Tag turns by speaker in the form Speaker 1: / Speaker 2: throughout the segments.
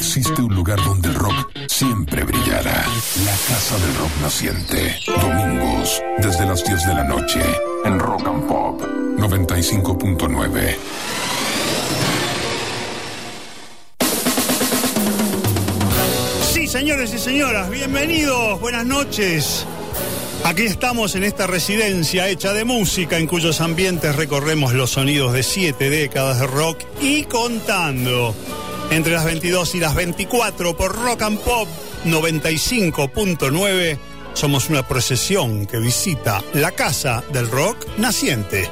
Speaker 1: existe un lugar donde el rock siempre brillará. La Casa del Rock Naciente. Domingos, desde las 10 de la noche, en Rock and Pop 95.9.
Speaker 2: Sí, Señores y señoras, bienvenidos, buenas noches. Aquí estamos en esta residencia hecha de música en cuyos ambientes recorremos los sonidos de siete décadas de rock y contando. Entre las 22 y las 24 por Rock and Pop 95.9 somos una procesión que visita la casa del rock naciente.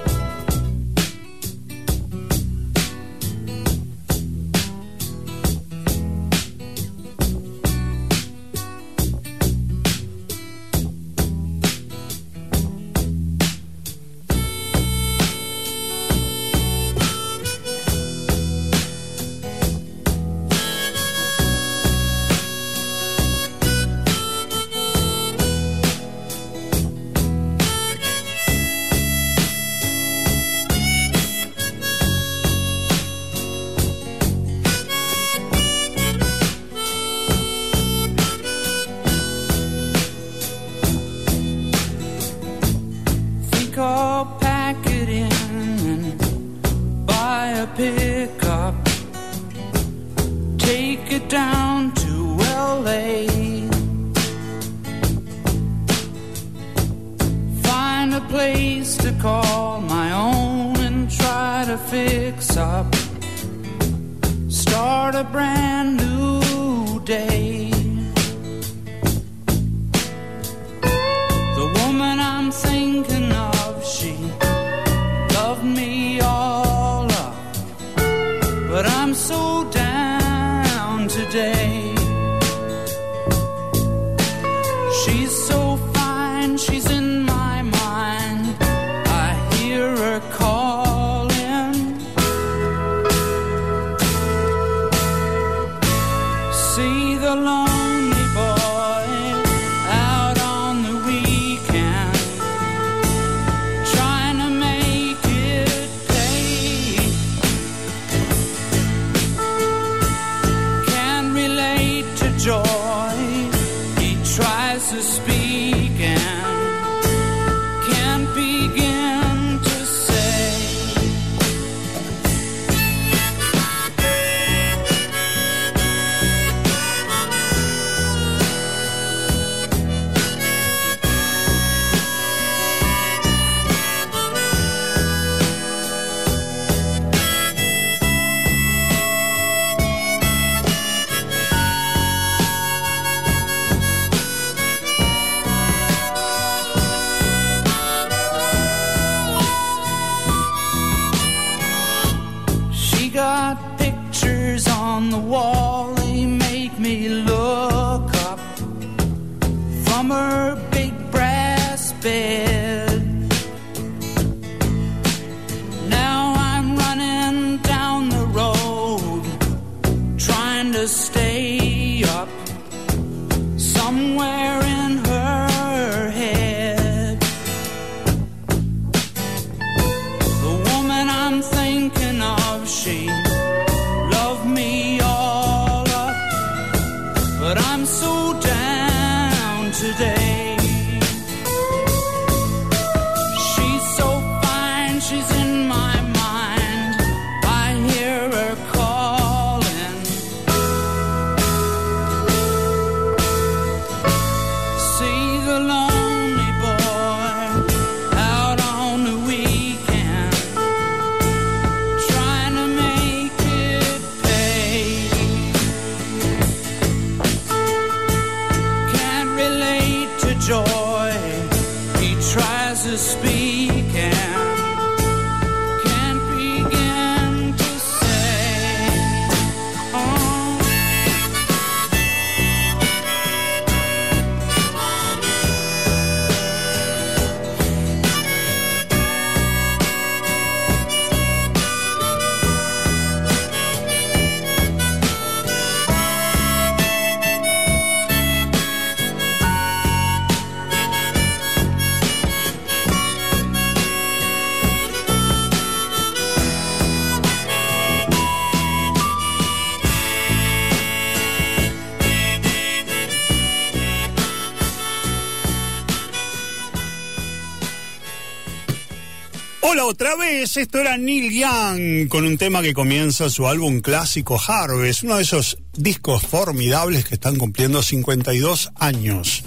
Speaker 3: Vez, esto era Neil Young con un tema que comienza su álbum clásico Harvest, uno de esos discos formidables que están cumpliendo 52 años.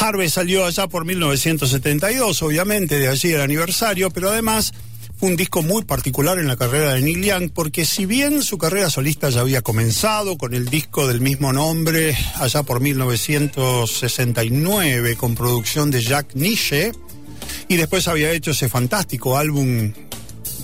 Speaker 3: Harvest salió allá por 1972, obviamente, de allí el aniversario, pero además fue un disco muy particular en la carrera de Neil Young, porque si bien su carrera solista ya había comenzado con el disco del mismo nombre allá por 1969, con producción de Jack Niche, y después había hecho ese fantástico álbum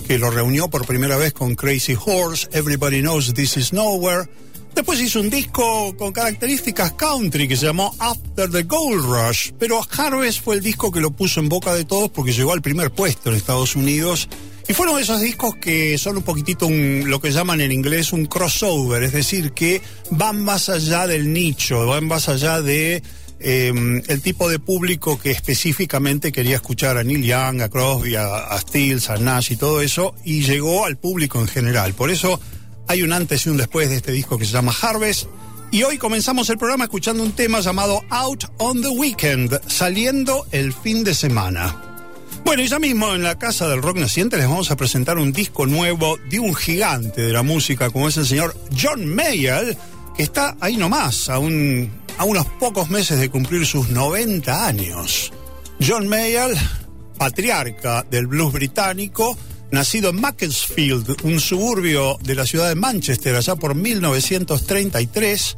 Speaker 3: que lo reunió por primera vez con Crazy Horse, Everybody Knows This Is Nowhere. Después hizo un disco con características country que se llamó After the Gold Rush, pero Harvest fue el disco que lo puso en boca de todos porque llegó al primer puesto en Estados Unidos. Y fueron esos discos que son un poquitito lo que llaman en inglés un crossover, es decir, que van más allá del nicho, van más allá de Em, el tipo de público que específicamente quería escuchar a Neil Young, a Crosby, a, a Stills, a Nash y todo eso, y llegó al público en general. Por eso hay un antes y un después de este disco que se llama Harvest. Y hoy comenzamos el programa escuchando un tema llamado Out on the Weekend, saliendo el fin de semana. Bueno, y ya mismo en la Casa del Rock Naciente les vamos a presentar un disco nuevo de un gigante de la música como es el señor John Mayer, que está ahí nomás, a un a unos pocos meses de cumplir sus 90 años. John Mayall, patriarca del blues británico, nacido en Macclesfield, un suburbio de la ciudad de Manchester, allá por 1933,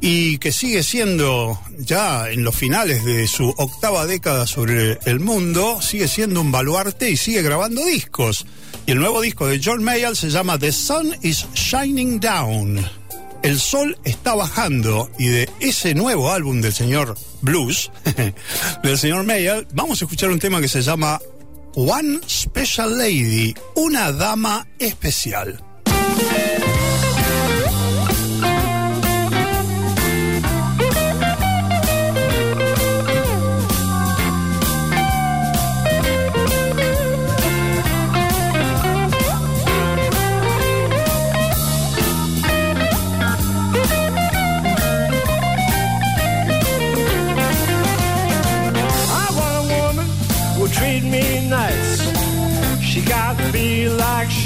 Speaker 3: y que sigue siendo, ya en los finales de su octava década sobre el mundo, sigue siendo un baluarte y sigue grabando discos. Y el nuevo disco de John Mayall se llama The Sun is Shining Down. El sol está bajando y de ese nuevo álbum del señor Blues, del señor Mayer, vamos a escuchar un tema que se llama One Special Lady, una dama especial.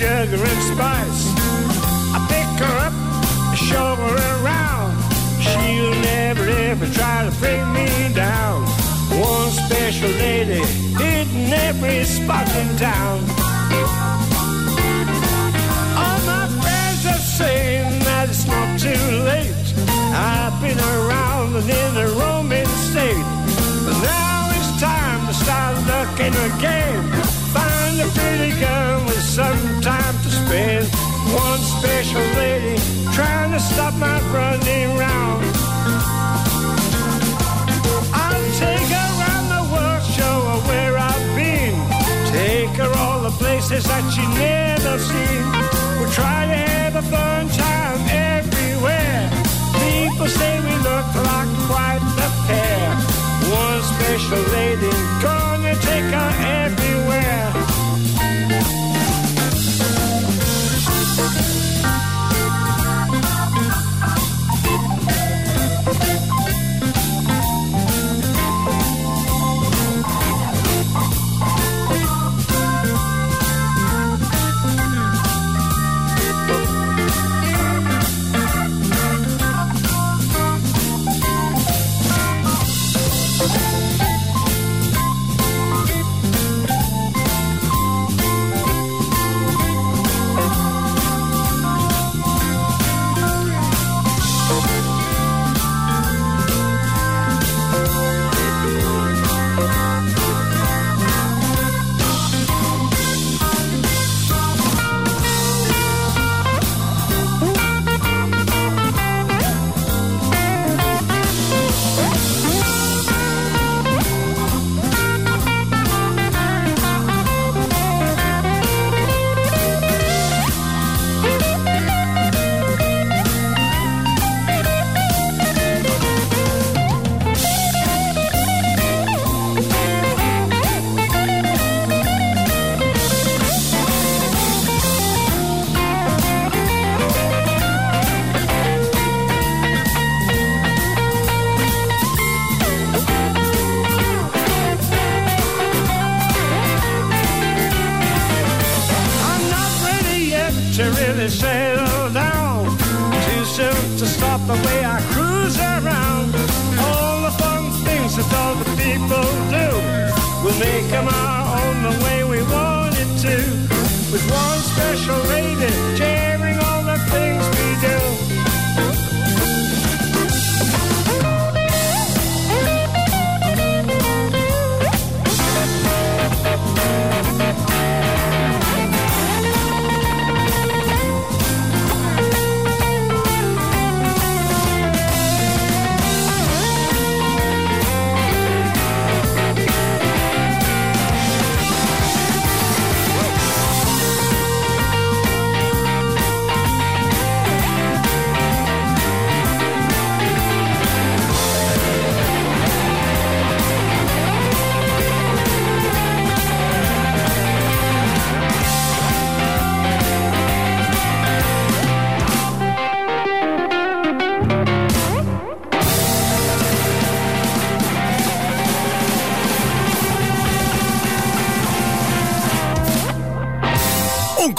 Speaker 4: Sugar and spice. I pick her up, I show her around. She'll never ever try to bring me down. One special lady hidden every spot in town. All my friends are saying that it's not too late. I've been around and in a roaming state. But now it's time to start looking again. Find a pretty girl some time to spend. One special lady trying to stop my running round. I'll take her around the world, show her where I've been. Take her all the places that she never seen. We'll try to have a fun time everywhere. People say we look like quite the pair. One special lady, gonna take her everywhere.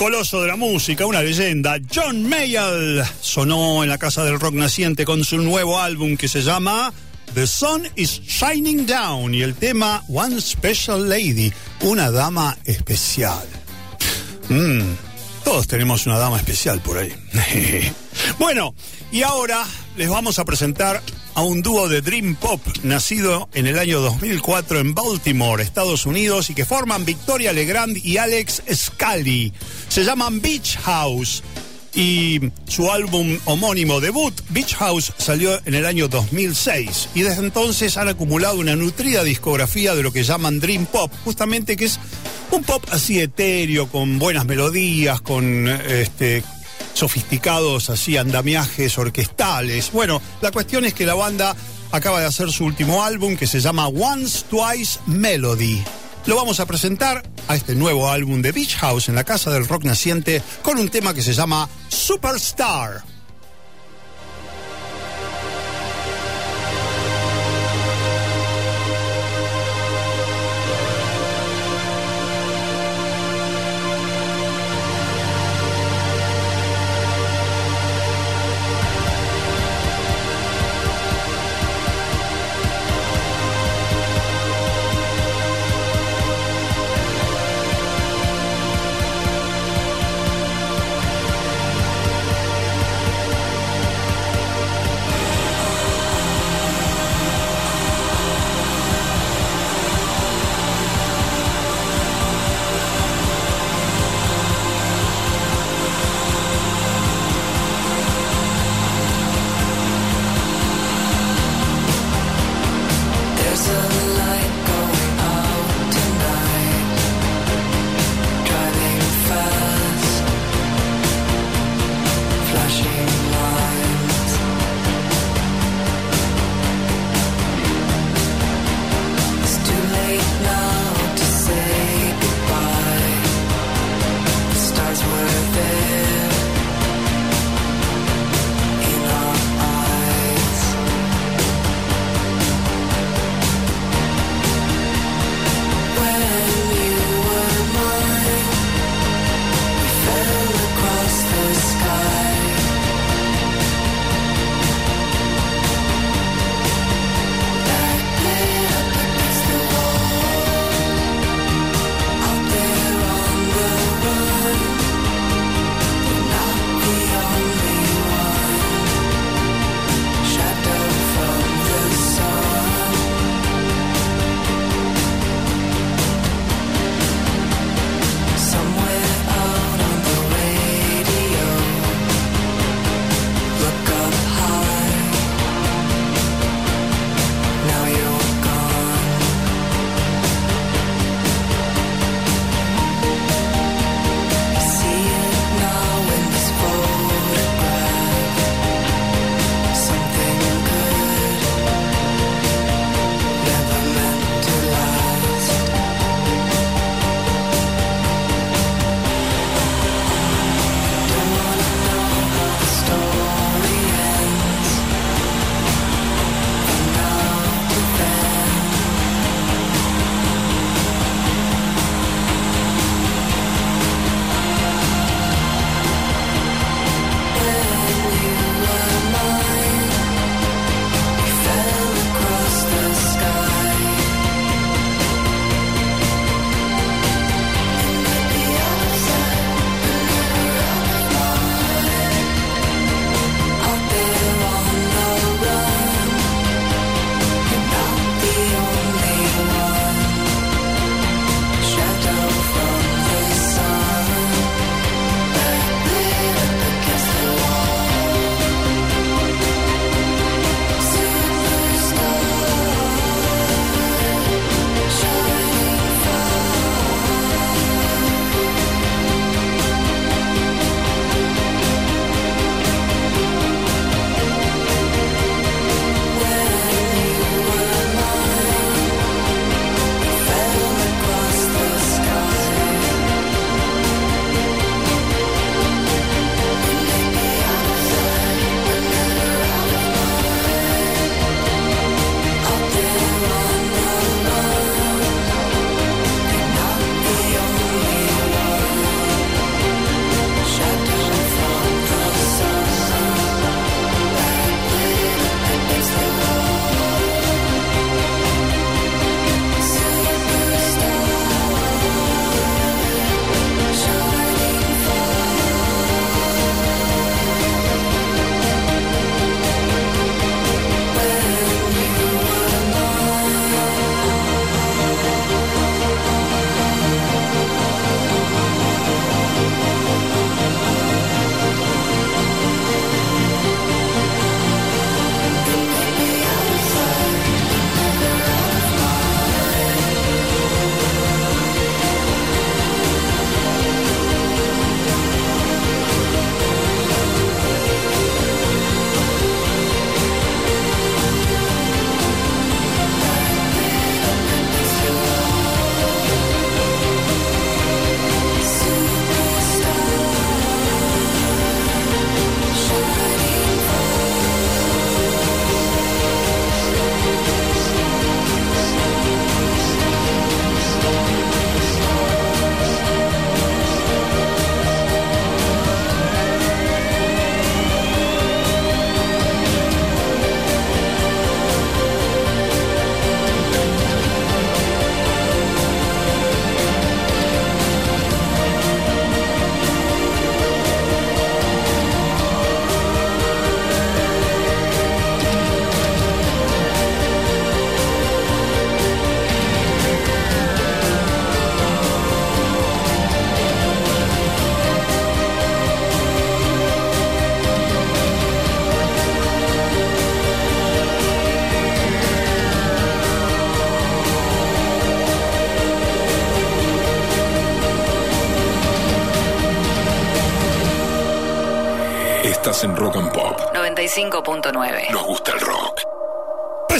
Speaker 3: Coloso de la música, una leyenda. John Mayall sonó en la Casa del Rock Naciente con su nuevo álbum que se llama The Sun is Shining Down y el tema One Special Lady, una dama especial. Mm, todos tenemos una dama especial por ahí. bueno, y ahora les vamos a presentar a un dúo de Dream Pop nacido en el año 2004 en Baltimore, Estados Unidos, y que forman Victoria Legrand y Alex Scali. Se llaman Beach House y su álbum homónimo debut, Beach House, salió en el año 2006 y desde entonces han acumulado una nutrida discografía de lo que llaman Dream Pop, justamente que es un pop así etéreo, con buenas melodías, con este sofisticados así andamiajes orquestales. Bueno, la cuestión es que la banda acaba de hacer su último álbum que se llama Once Twice Melody. Lo vamos a presentar a este nuevo álbum de Beach House en la Casa del Rock Naciente con un tema que se llama Superstar.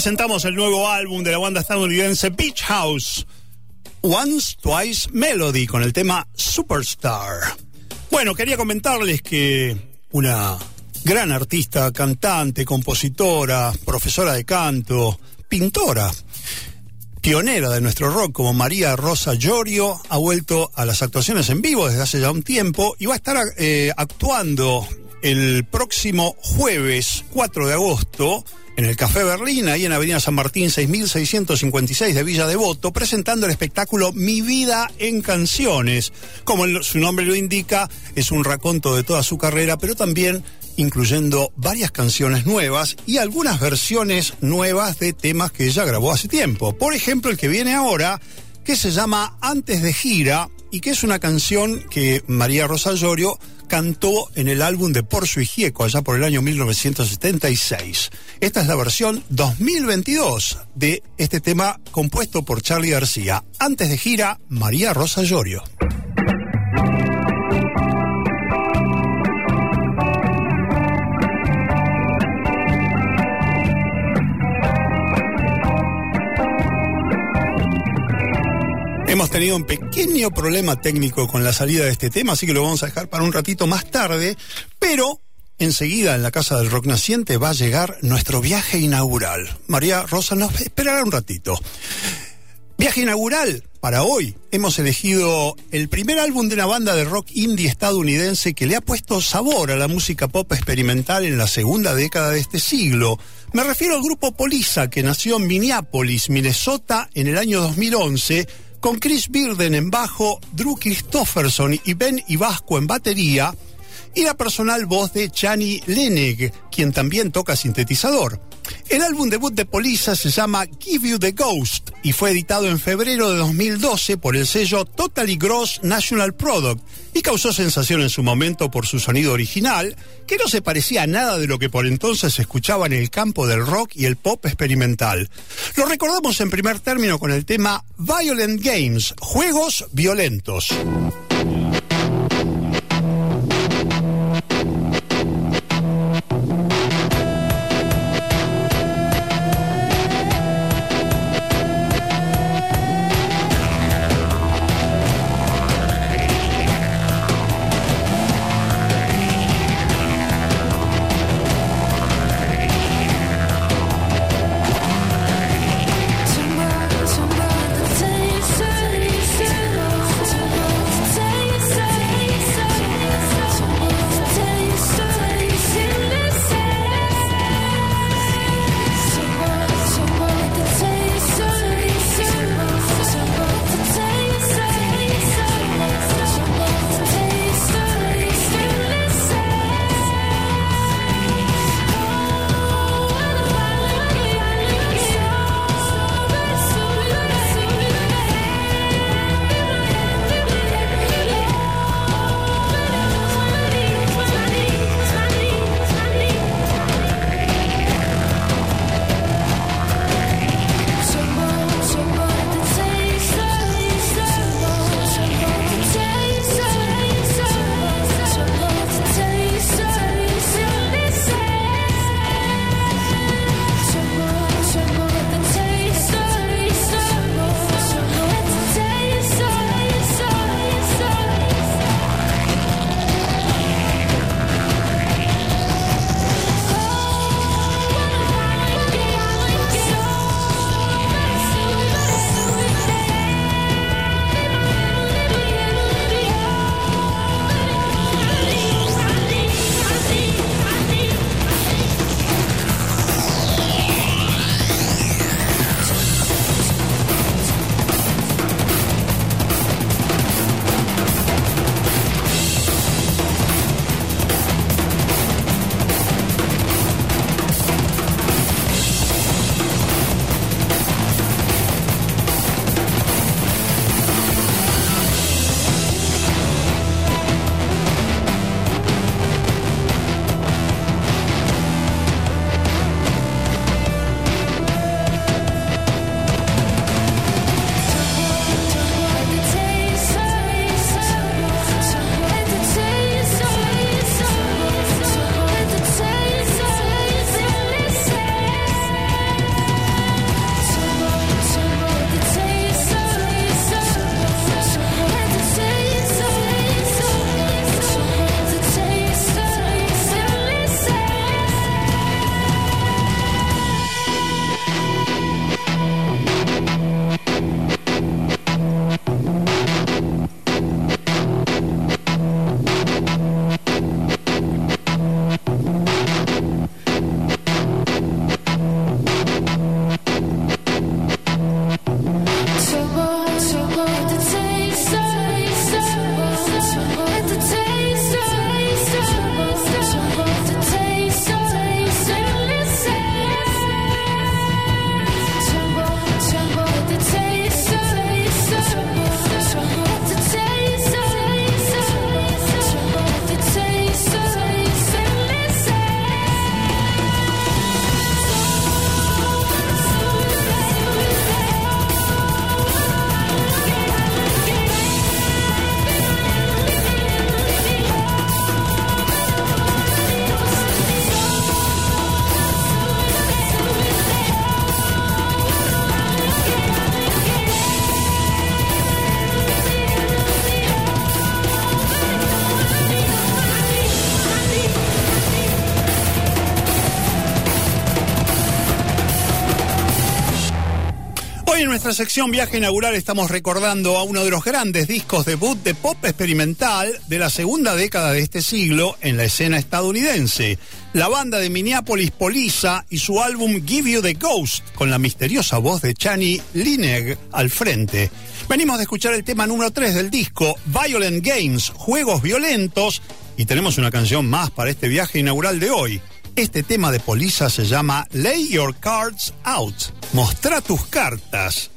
Speaker 3: Presentamos el nuevo álbum de la banda estadounidense Beach House, Once Twice Melody, con el tema Superstar. Bueno, quería comentarles que una gran artista, cantante, compositora, profesora de canto, pintora, pionera de nuestro rock como María Rosa Llorio, ha vuelto a las actuaciones en vivo desde hace ya un tiempo y va a estar eh, actuando el próximo jueves 4 de agosto en el Café Berlín, ahí en Avenida San Martín 6656 de Villa Devoto, presentando el espectáculo Mi vida en canciones. Como su nombre lo indica, es un raconto de toda su carrera, pero también incluyendo varias canciones nuevas y algunas versiones nuevas de temas que ella grabó hace tiempo. Por ejemplo, el que viene ahora, que se llama Antes de Gira y que es una canción que María Rosa Llorio cantó en el álbum de Por su Hijieco allá por el año 1976. Esta es la versión 2022 de este tema compuesto por Charlie García. Antes de gira, María Rosa Llorio. Hemos tenido un pequeño problema técnico con la salida de este tema, así que lo vamos a dejar para un ratito más tarde, pero enseguida en la Casa del Rock Naciente va a llegar nuestro viaje inaugural. María Rosa nos esperará un ratito. Viaje inaugural para hoy. Hemos elegido el primer álbum de una banda de rock indie estadounidense que le ha puesto sabor a la música pop experimental en la segunda década de este siglo. Me refiero al grupo Polisa, que nació en Minneapolis, Minnesota, en el año 2011, con Chris Birden en bajo, Drew Christofferson y Ben Ibasco en batería, y la personal voz de Chani Leneg, quien también toca sintetizador. El álbum debut de Polisa se llama Give You the Ghost y fue editado en febrero de 2012 por el sello Totally Gross National Product y causó sensación en su momento por su sonido original, que no se parecía a nada de lo que por entonces se escuchaba en el campo del rock y el pop experimental. Lo recordamos en primer término con el tema Violent Games, Juegos Violentos. Nuestra sección Viaje Inaugural estamos recordando a uno de los grandes discos debut de pop experimental de la segunda década de este siglo en la escena estadounidense. La banda de Minneapolis Polisa y su álbum Give You the Ghost con la misteriosa voz de Chani Lineg al frente. Venimos de escuchar el tema número 3 del disco, Violent Games, Juegos Violentos, y tenemos una canción más para este viaje inaugural de hoy. Este tema de Polisa se llama Lay Your Cards Out. Mostra tus cartas.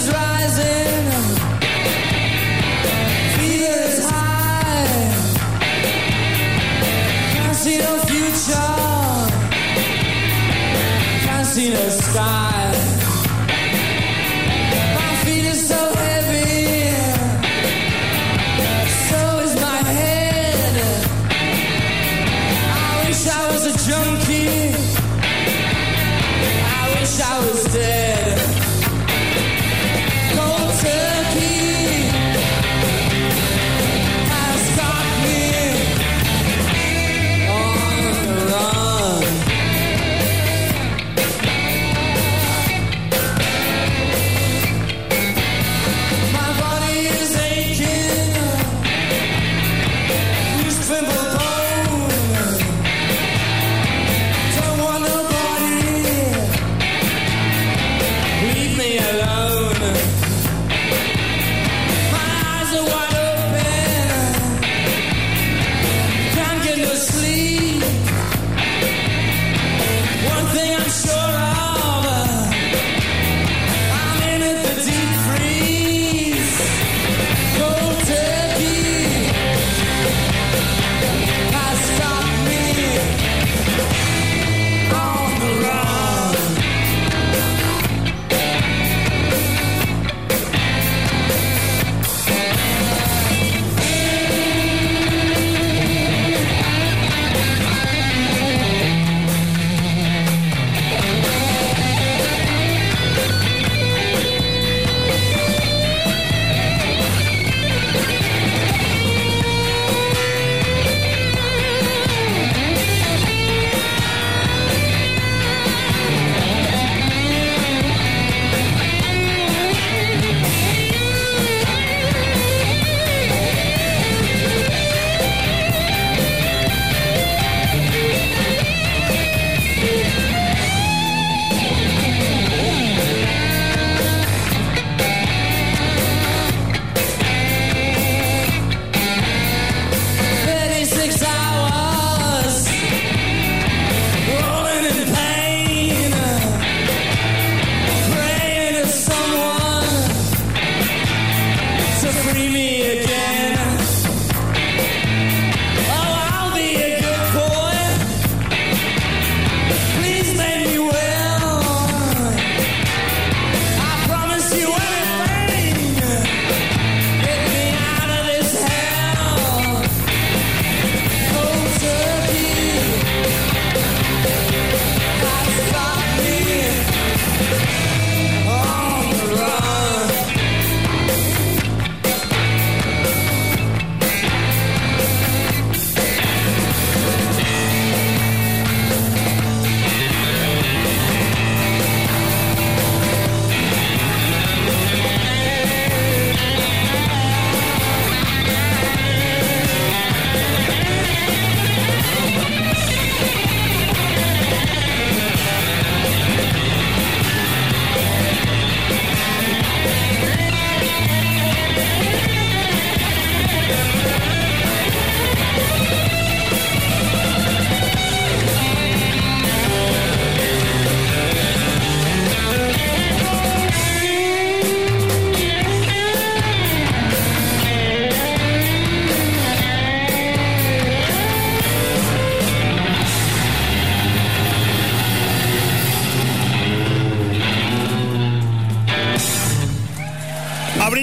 Speaker 5: is right.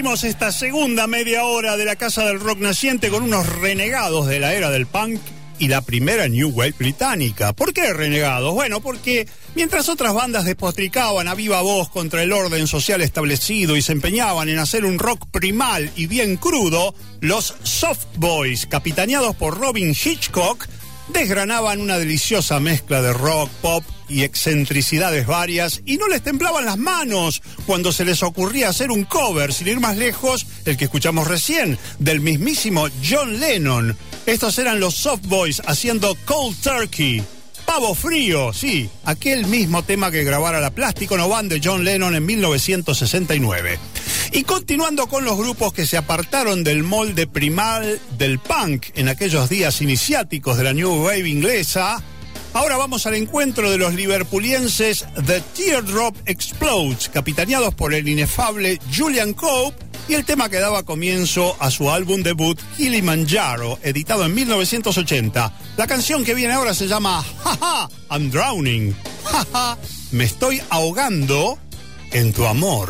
Speaker 3: Esta segunda media hora de la Casa del Rock Naciente con unos renegados de la era del punk y la primera New Wave británica. ¿Por qué renegados? Bueno, porque mientras otras bandas despotricaban a viva voz contra el orden social establecido y se empeñaban en hacer un rock primal y bien crudo, los Soft Boys, capitaneados por Robin Hitchcock, desgranaban una deliciosa mezcla de rock, pop y excentricidades varias y no les temblaban las manos cuando se les ocurría hacer un cover, sin ir más lejos, el que escuchamos recién, del mismísimo John Lennon. Estos eran los Soft Boys haciendo Cold Turkey. Pavo Frío, sí, aquel mismo tema que grabara la Plástico No de John Lennon en 1969. Y continuando con los grupos que se apartaron del molde primal del punk en aquellos días iniciáticos de la New Wave inglesa, ahora vamos al encuentro de los liverpulienses The Teardrop Explodes, capitaneados por el inefable Julian Cope, y el tema que daba comienzo a su álbum debut Kilimanjaro, editado en 1980. La canción que viene ahora se llama Jaja, I'm Drowning. Jaja, Me estoy ahogando en tu amor.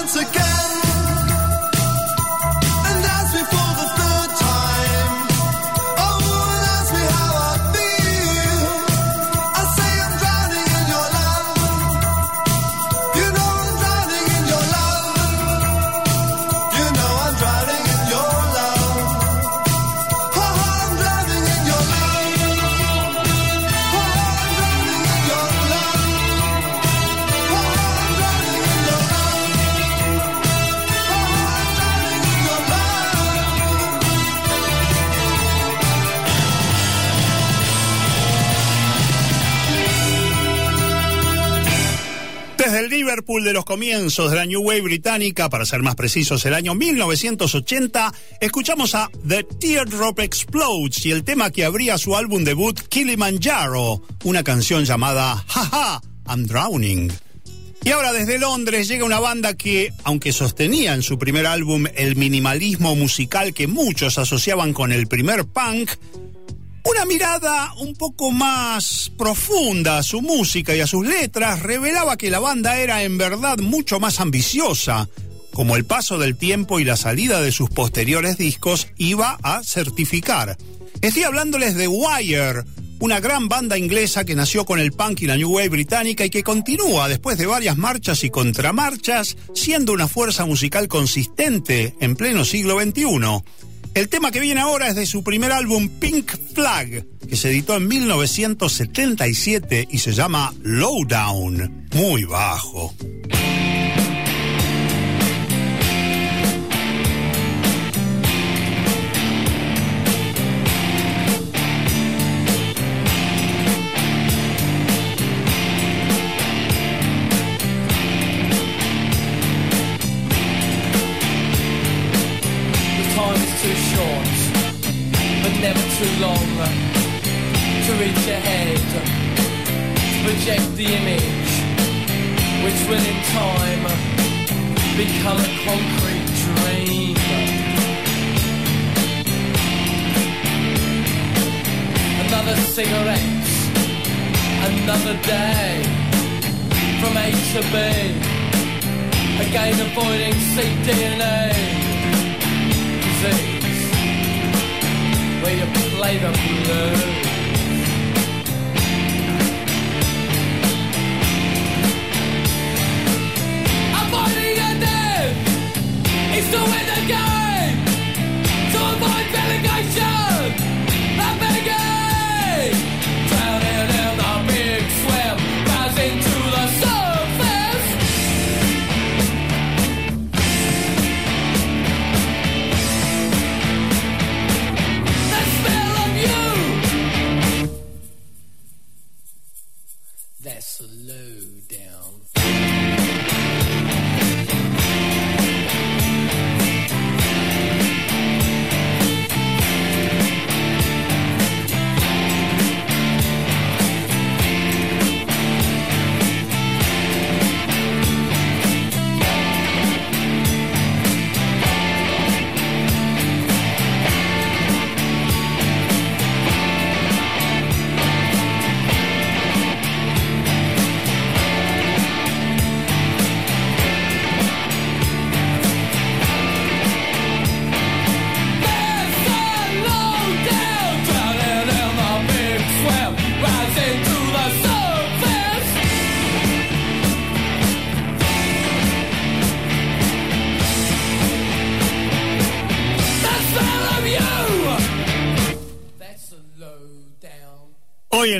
Speaker 6: Once again,
Speaker 3: Liverpool de los comienzos de la New Wave británica, para ser más precisos, el año 1980, escuchamos a The Teardrop Explodes y el tema que abría su álbum debut Kilimanjaro, una canción llamada Haha, I'm Drowning. Y ahora desde Londres llega una banda que, aunque sostenía en su primer álbum el minimalismo musical que muchos asociaban con el primer punk, una mirada un poco más profunda a su música y a sus letras revelaba que la banda era en verdad mucho más ambiciosa, como el paso del tiempo y la salida de sus posteriores discos iba a certificar. Estoy hablándoles de Wire, una gran banda inglesa que nació con el punk y la new wave británica y que continúa después de varias marchas y contramarchas siendo una fuerza musical consistente en pleno siglo XXI. El tema que viene ahora es de su primer álbum Pink Flag, que se editó en 1977 y se llama Lowdown, muy bajo.
Speaker 7: Too long to reach ahead, to project the image, which will in time become a concrete dream. Another cigarette, another day, from A to B. Again avoiding cDNA disease where you play the blues. Avoiding a death is to win the game, to
Speaker 3: avoid relegation.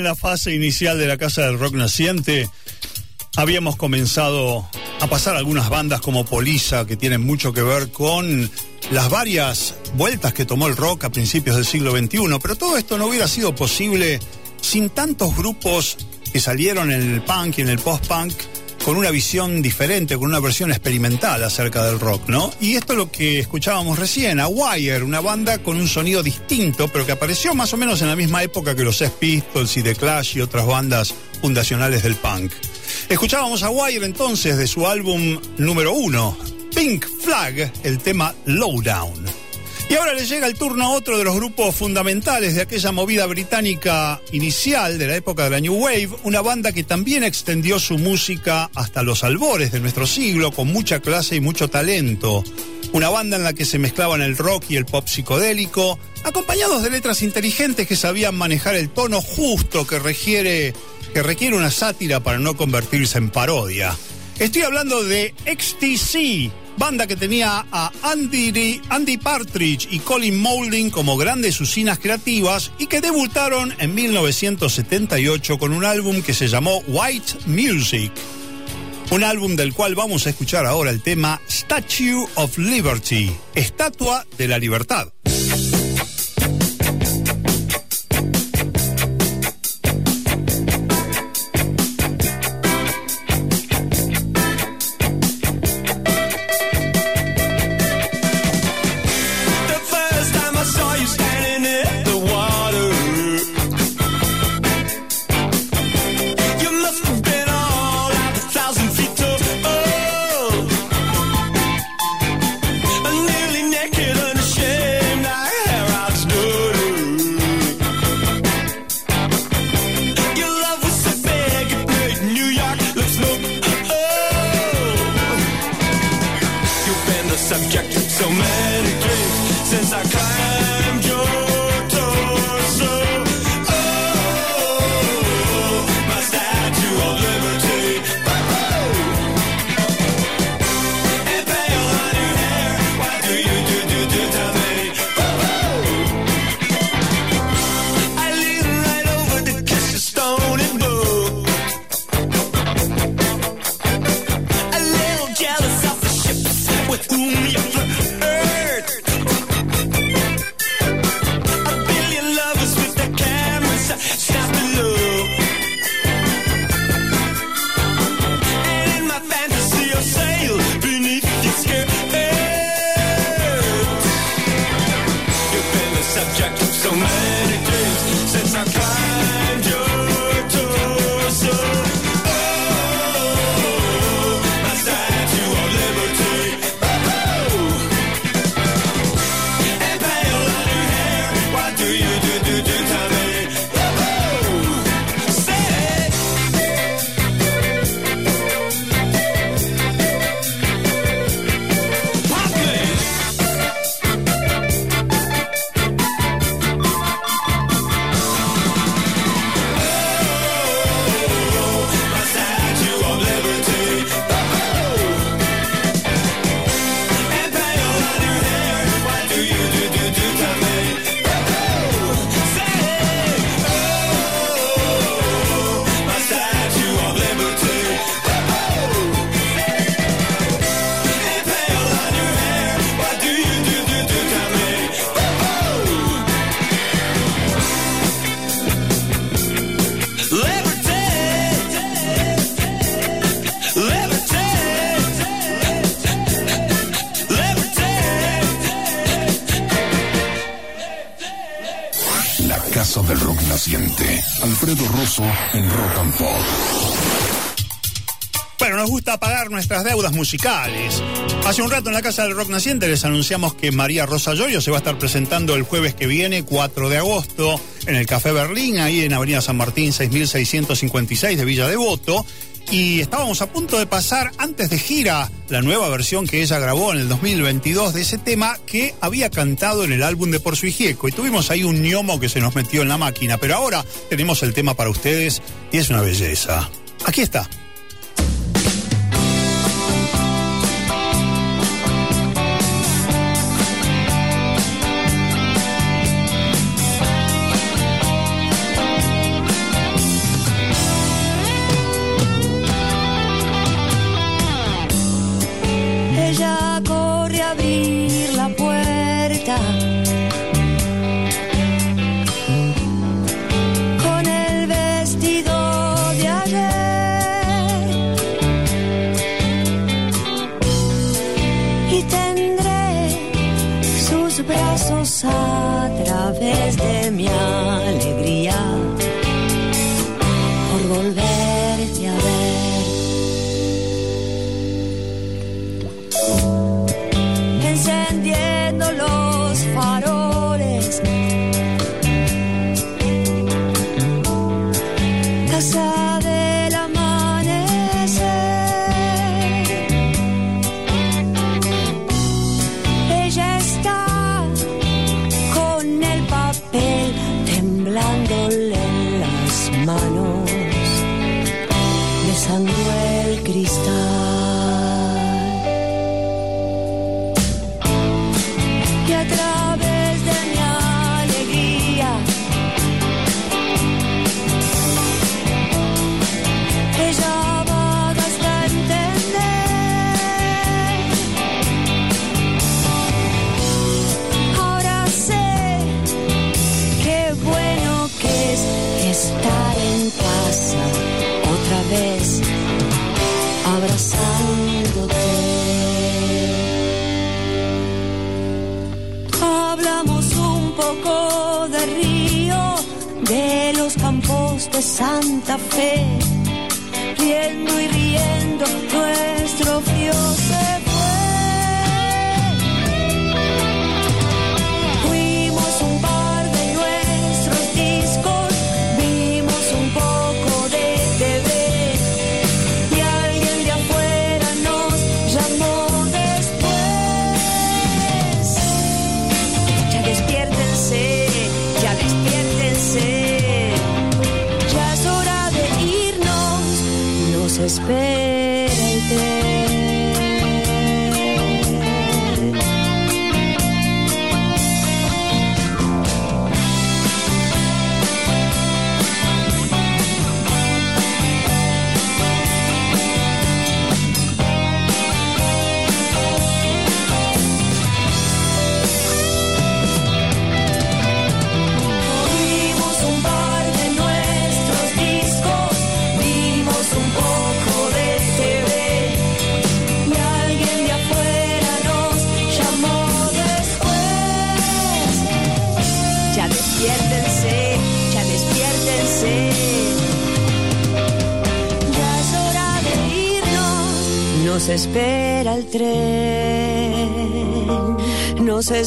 Speaker 3: La fase inicial de la Casa del Rock Naciente. Habíamos comenzado a pasar algunas bandas como Polisa que tienen mucho que ver con las varias vueltas que tomó el rock a principios del siglo XXI, pero todo esto no hubiera sido posible sin tantos grupos que salieron en el punk y en el post-punk con una visión diferente, con una versión experimental acerca del rock, ¿no? Y esto es lo que escuchábamos recién, a Wire, una banda con un sonido distinto, pero que apareció más o menos en la misma época que los Sex Pistols y The Clash y otras bandas fundacionales del punk. Escuchábamos a Wire entonces de su álbum número uno, Pink Flag, el tema Lowdown. Y ahora le llega el turno a otro de los grupos fundamentales de aquella movida británica inicial de la época de la New Wave, una banda que también extendió su música hasta los albores de nuestro siglo con mucha clase y mucho talento. Una banda en la que se mezclaban el rock y el pop psicodélico, acompañados de letras inteligentes que sabían manejar el tono justo que requiere, que requiere una sátira para no convertirse en parodia. Estoy hablando de XTC, banda que tenía a Andy, Andy Partridge y Colin Moulding como grandes usinas creativas y que debutaron en 1978 con un álbum que se llamó White Music. Un álbum del cual vamos a escuchar ahora el tema Statue of Liberty, Estatua de la Libertad.
Speaker 8: Nuestras deudas musicales. Hace un rato en la Casa del Rock Naciente les anunciamos que María Rosa Llorio se va a estar presentando el jueves que viene, 4 de agosto, en el Café Berlín, ahí en Avenida San Martín, 6656 de Villa Devoto. Y estábamos a punto de pasar antes de gira la nueva versión que ella grabó en el 2022 de ese tema que había cantado en el álbum de Por su Hijieco. Y tuvimos ahí un ñomo que se nos metió en la máquina. Pero ahora tenemos el tema para ustedes y es una belleza. Aquí está.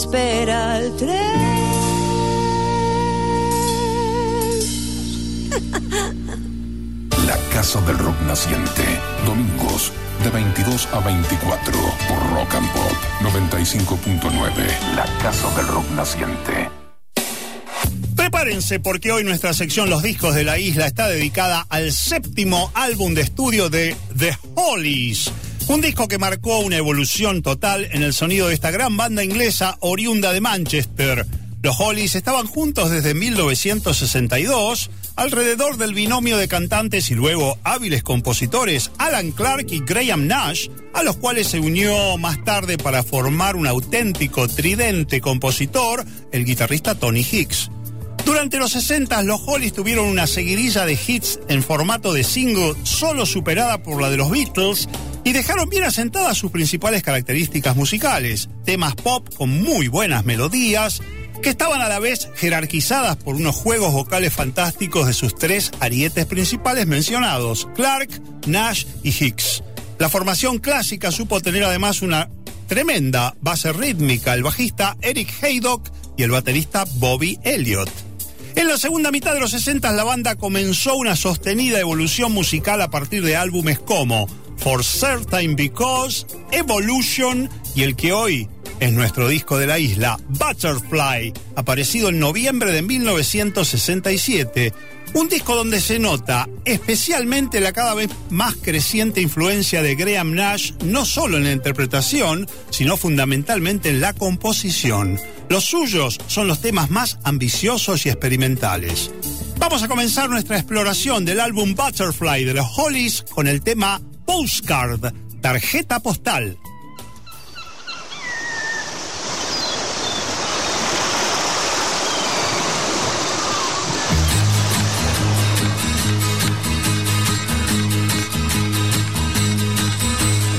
Speaker 9: Espera el tren.
Speaker 1: La Casa del Rock Naciente. Domingos de 22 a 24 por Rock and Pop 95.9. La Casa del Rock Naciente.
Speaker 8: Prepárense porque hoy nuestra sección Los discos de la isla está dedicada al séptimo álbum de estudio de The Hollies. Un disco que marcó una evolución total en el sonido de esta gran banda inglesa oriunda de Manchester. Los Hollies estaban juntos desde 1962 alrededor del binomio de cantantes y luego hábiles compositores Alan Clark y Graham Nash, a los cuales se unió más tarde para formar un auténtico tridente compositor, el guitarrista Tony Hicks. Durante los 60 los Hollies tuvieron una seguidilla de hits en formato de single solo superada por la de los Beatles y dejaron bien asentadas sus principales características musicales, temas pop con muy buenas melodías
Speaker 3: que estaban a la vez jerarquizadas por unos juegos vocales fantásticos de sus tres arietes principales mencionados, Clark, Nash y Hicks. La formación clásica supo tener además una tremenda base rítmica, el bajista Eric Haydock y el baterista Bobby Elliott. En la segunda mitad de los 60 la banda comenzó una sostenida evolución musical a partir de álbumes como For Certain Because, Evolution y el que hoy es nuestro disco de la isla, Butterfly, aparecido en noviembre de 1967. Un disco donde se nota especialmente la cada vez más creciente influencia de Graham Nash, no solo en la interpretación, sino fundamentalmente en la composición. Los suyos son los temas más ambiciosos y experimentales. Vamos a comenzar nuestra exploración del álbum Butterfly de los Hollies con el tema Postcard, tarjeta postal.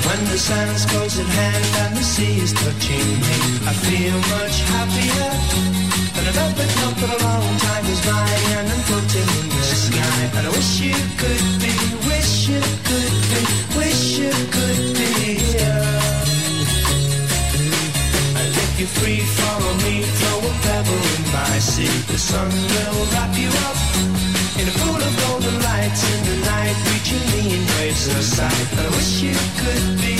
Speaker 8: When the sun's close at hand and the sea is touching me, I feel much happier than I've ever felt for a long time by and I'm floating in the sky. And I wish you could be, wish you could You're free, follow me, throw a pebble in my sea. The sun will wrap you up in a pool of golden light in the night, reaching me in waves of sight. I wish you could be,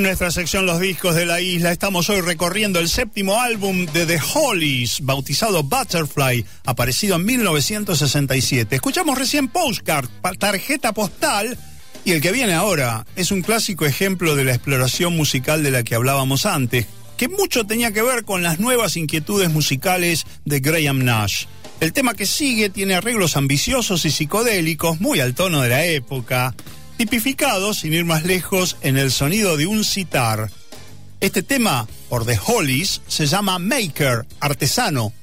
Speaker 3: En nuestra sección Los discos de la isla estamos hoy recorriendo el séptimo álbum de The Hollies, bautizado Butterfly, aparecido en 1967. Escuchamos recién Postcard, tarjeta postal, y el que viene ahora es un clásico ejemplo de la exploración musical de la que hablábamos antes, que mucho tenía que ver con las nuevas inquietudes musicales de Graham Nash. El tema que sigue tiene arreglos ambiciosos y psicodélicos, muy al tono de la época, tipificados, sin ir más lejos, en el sonido de un sitar. Este tema, por The Hollies, se llama Maker, artesano.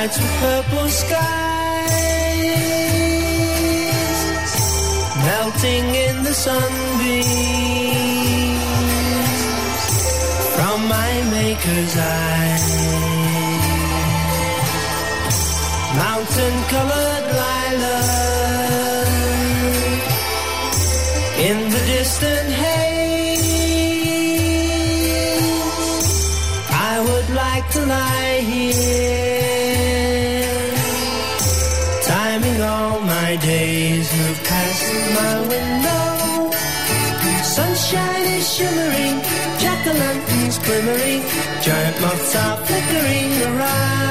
Speaker 8: Nights with purple skies, melting in the sunbeams from my maker's eyes. Mountain colored lilac in the distant glimmering, giant moths are flickering around.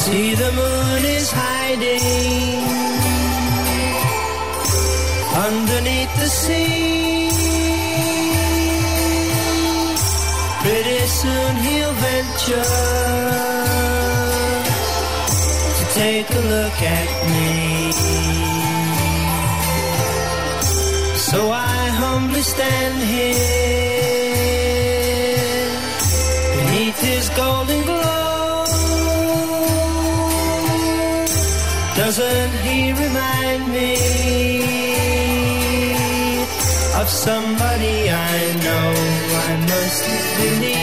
Speaker 8: See the moon is hiding underneath the sea. Pretty soon he'll venture take a look at me. So I humbly stand here beneath his golden glow. Doesn't he remind me of somebody I know? I must be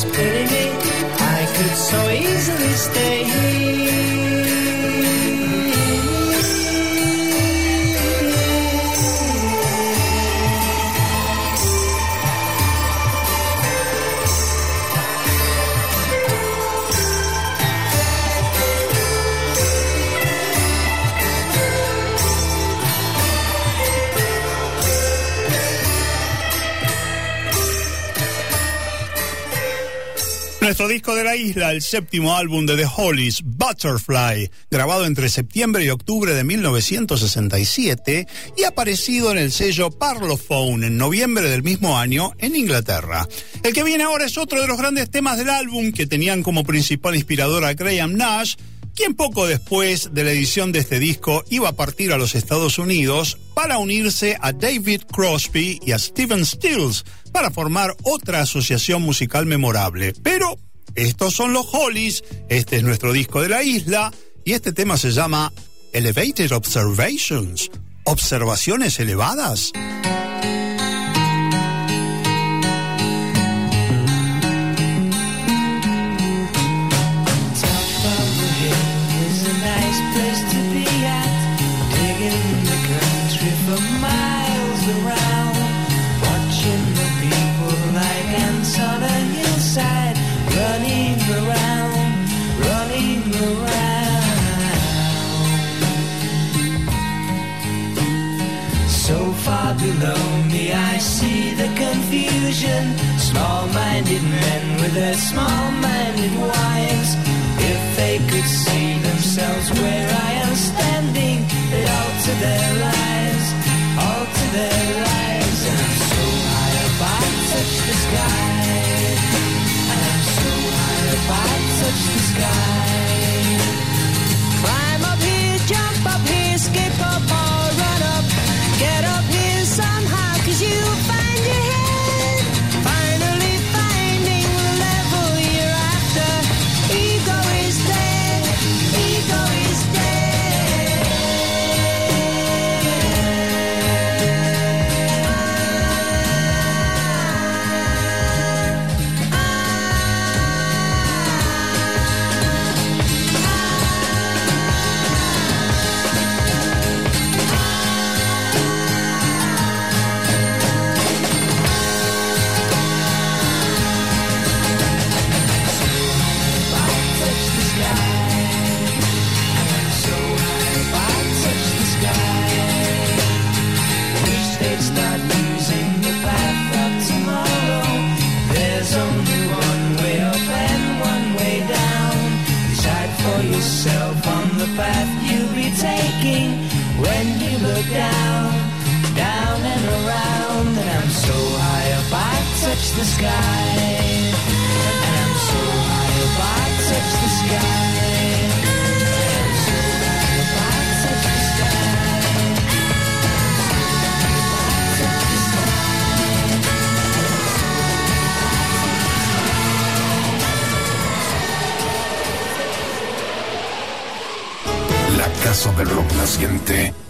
Speaker 8: just pity me? I could so easily stay
Speaker 3: Nuestro disco de la isla, el séptimo álbum de The Hollies, Butterfly, grabado entre septiembre y octubre de 1967 y aparecido en el sello Parlophone en noviembre del mismo año en Inglaterra. El que viene ahora es otro de los grandes temas del álbum que tenían como principal inspirador a Graham Nash, quien poco después de la edición de este disco iba a partir a los Estados Unidos para unirse a David Crosby y a Stephen Stills para formar otra asociación musical memorable. Pero estos son los Hollies, este es nuestro disco de la isla y este tema se llama Elevated Observations, observaciones elevadas.
Speaker 8: Below me, I see the confusion. Small minded men with their small minded wives. If they could see themselves where I am standing, they'd alter their lives, alter their lives. Down, and around. And I'm so high up, I touch the sky. I'm so high the sky.
Speaker 1: La casa del rock naciente.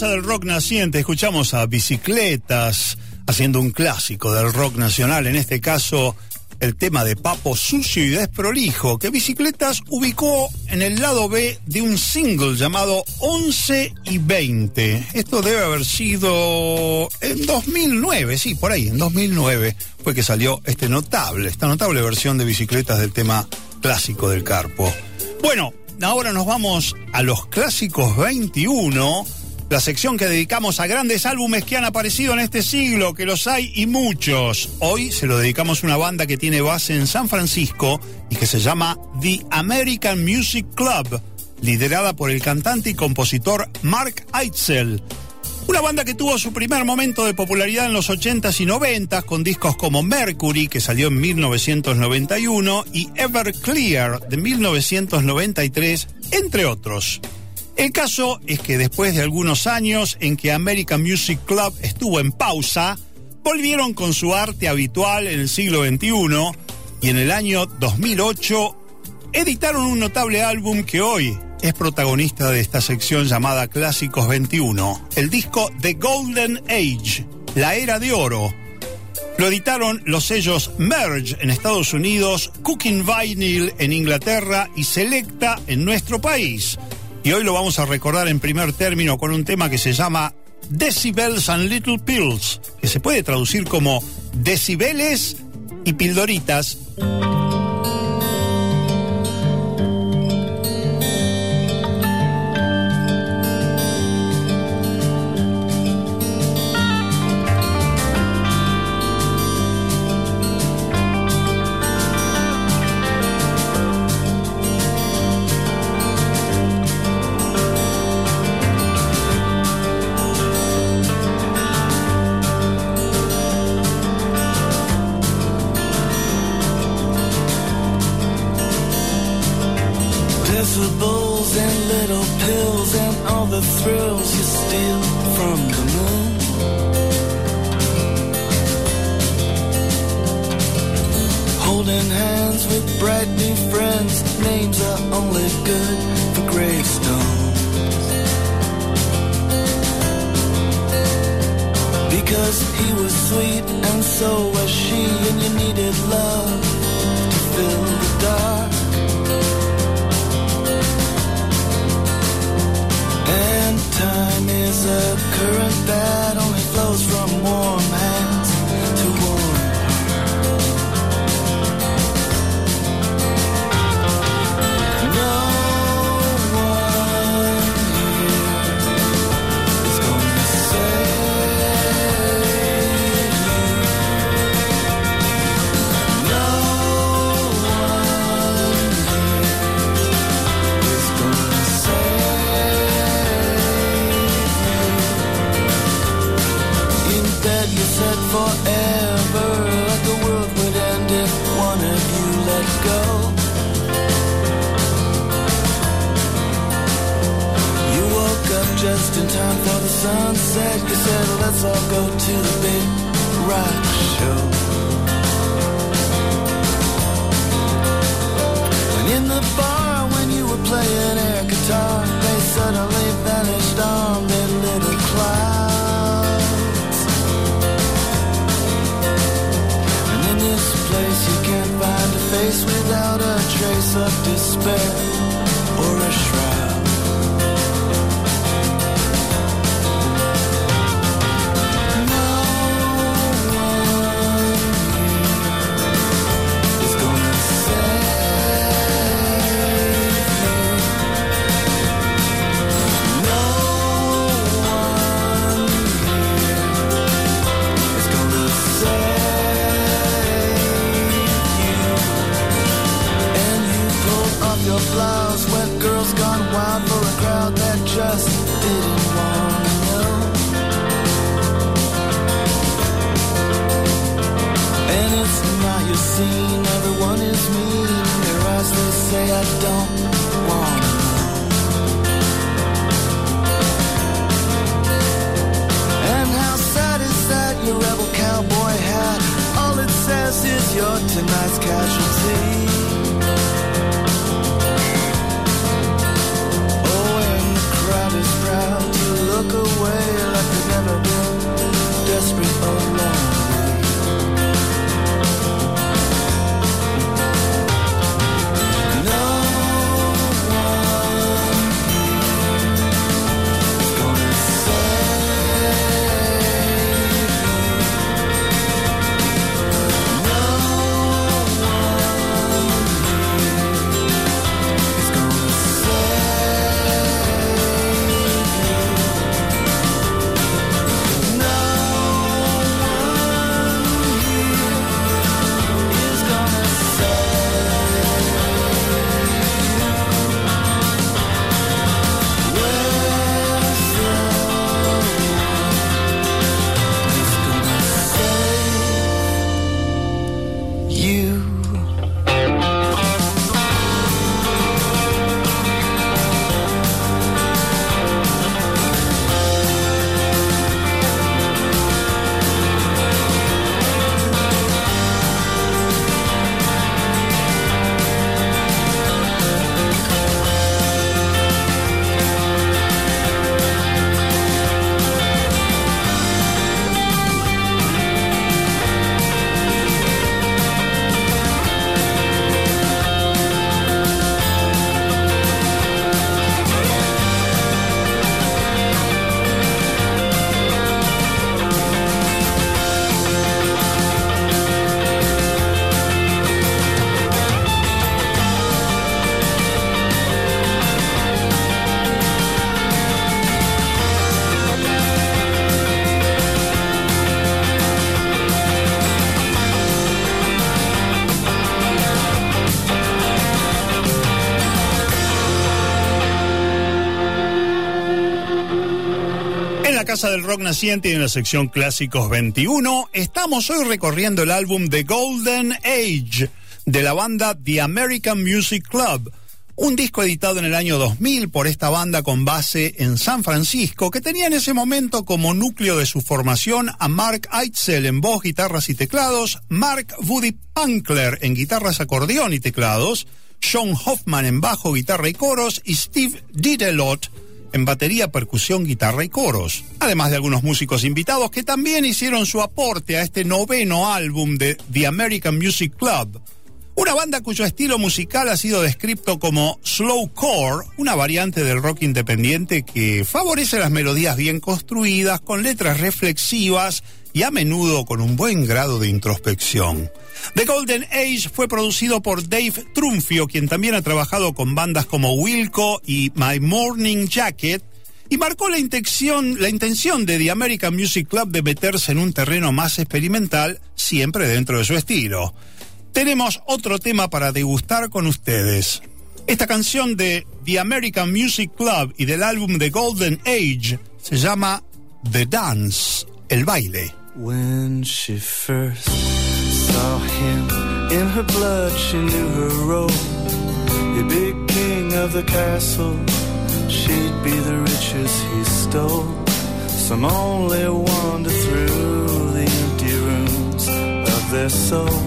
Speaker 3: Del Rock Naciente escuchamos a Bicicletas haciendo un clásico del rock nacional, en este caso el tema de Papo Sucio y Desprolijo, que Bicicletas ubicó en el lado B de un single llamado 11 y 20. Esto debe haber sido en 2009, sí, por ahí, en 2009 fue que salió este notable, esta notable versión de Bicicletas del tema clásico del Carpo. Bueno, ahora nos vamos a los clásicos 21, la sección que dedicamos a grandes álbumes que han aparecido en este siglo, que los hay y muchos. Hoy se lo dedicamos a una banda que tiene base en San Francisco y que se llama The American Music Club, liderada por el cantante y compositor Mark Eitzel. Una banda que tuvo su primer momento de popularidad en los 80s y 90s con discos como Mercury, que salió en 1991, y Everclear, de 1993, entre otros. El caso es que después de algunos años en que American Music Club estuvo en pausa, volvieron con su arte habitual en el siglo XXI y en el año 2008 editaron un notable álbum que hoy es protagonista de esta sección llamada Clásicos 21, el disco The Golden Age, la era de oro. Lo editaron los sellos Merge en Estados Unidos, Cooking Vinyl en Inglaterra y Selecta en nuestro país. Y hoy lo vamos a recordar en primer término con un tema que se llama Decibels and Little Pills, que se puede traducir como decibeles y pildoritas.
Speaker 10: Holding hands with bright new friends, names are only good for gravestones. Because he was sweet and so was she, and you needed love to fill the dark. And time is a current that sunset You said let's all go to the big rock show. And in the bar when you were playing air guitar They suddenly vanished on their little clouds. And in this place you can't find a face without a trace of despair scene, everyone is mean. Their eyes they say I don't want. And how sad is that your rebel cowboy hat? All it says is you're tonight's casualty. Oh, and the crowd is proud to look away
Speaker 3: like they've never been desperate or alone. Del Rock Naciente y en la sección Clásicos 21 estamos hoy recorriendo el álbum The Golden Age de la banda The American Music Club, un disco editado en el año 2000 por esta banda con base en San Francisco que tenía en ese momento como núcleo de su formación a Mark Eitzel en voz, guitarras y teclados, Mark Woody Punkler en guitarras, acordeón y teclados, Sean Hoffman en bajo, guitarra y coros y Steve Didelot en batería, percusión, guitarra y coros, además de algunos músicos invitados que también hicieron su aporte a este noveno álbum de The American Music Club. Una banda cuyo estilo musical ha sido descrito como slowcore, una variante del rock independiente que favorece las melodías bien construidas, con letras reflexivas y a menudo con un buen grado de introspección. The Golden Age fue producido por Dave Trumfio, quien también ha trabajado con bandas como Wilco y My Morning Jacket, y marcó la intención, la intención de The American Music Club de meterse en un terreno más experimental, siempre dentro de su estilo. Tenemos otro tema para degustar con ustedes. Esta canción de The American Music Club y del álbum The Golden Age se llama The Dance, el baile.
Speaker 10: Saw him in her blood, she knew her role. The big king of the castle, she'd be the riches he stole. Some only wander through the empty rooms of their soul.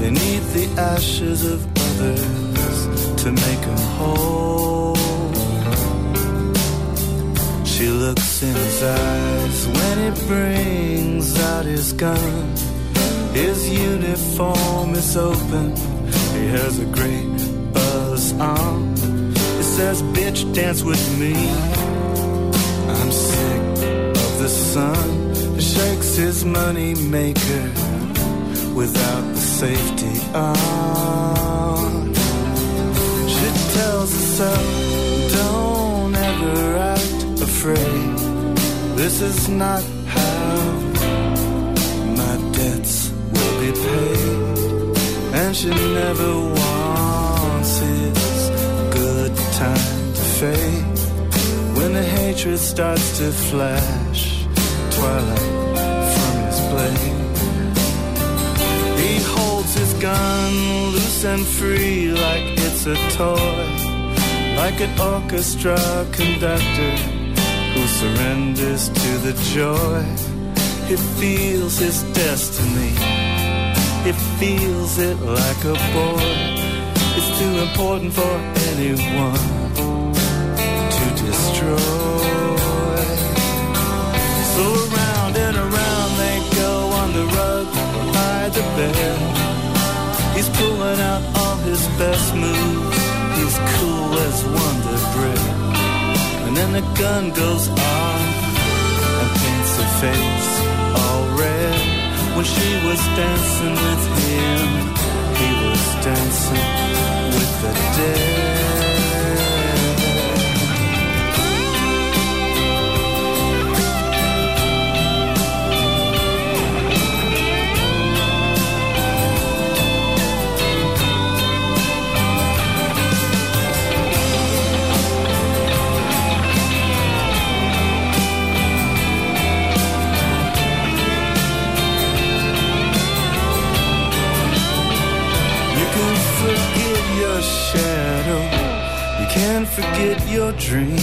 Speaker 10: They need the ashes of others to make them whole. She looks in his eyes when he brings out his gun. His uniform is open. He has a great buzz on. It says, bitch, dance with me. I'm sick of the sun. It shakes his money maker without the safety on. She tells herself, don't ever act afraid. This is not how my debts paid. And she never wants his good time to fade. When the hatred starts to flash, twilight from his blade. He holds his gun loose and free like it's a toy. Like an orchestra conductor who surrenders to the joy. He feels his destiny. He feels it like a boy. It's too important for anyone to destroy. So around and around they go on the rug by the bed. He's pulling out all his best moves. He's cool as Wonder Bread. And then the gun goes off and paints her face all red. When she was dancing with him, he was dancing with the dead. Shadow, you can't forget your dream.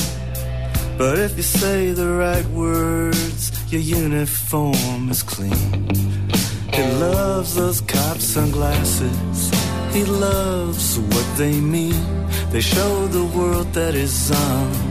Speaker 10: But if you say the right words, your uniform is clean. He loves those cop sunglasses, he loves what they mean. They show the world that is on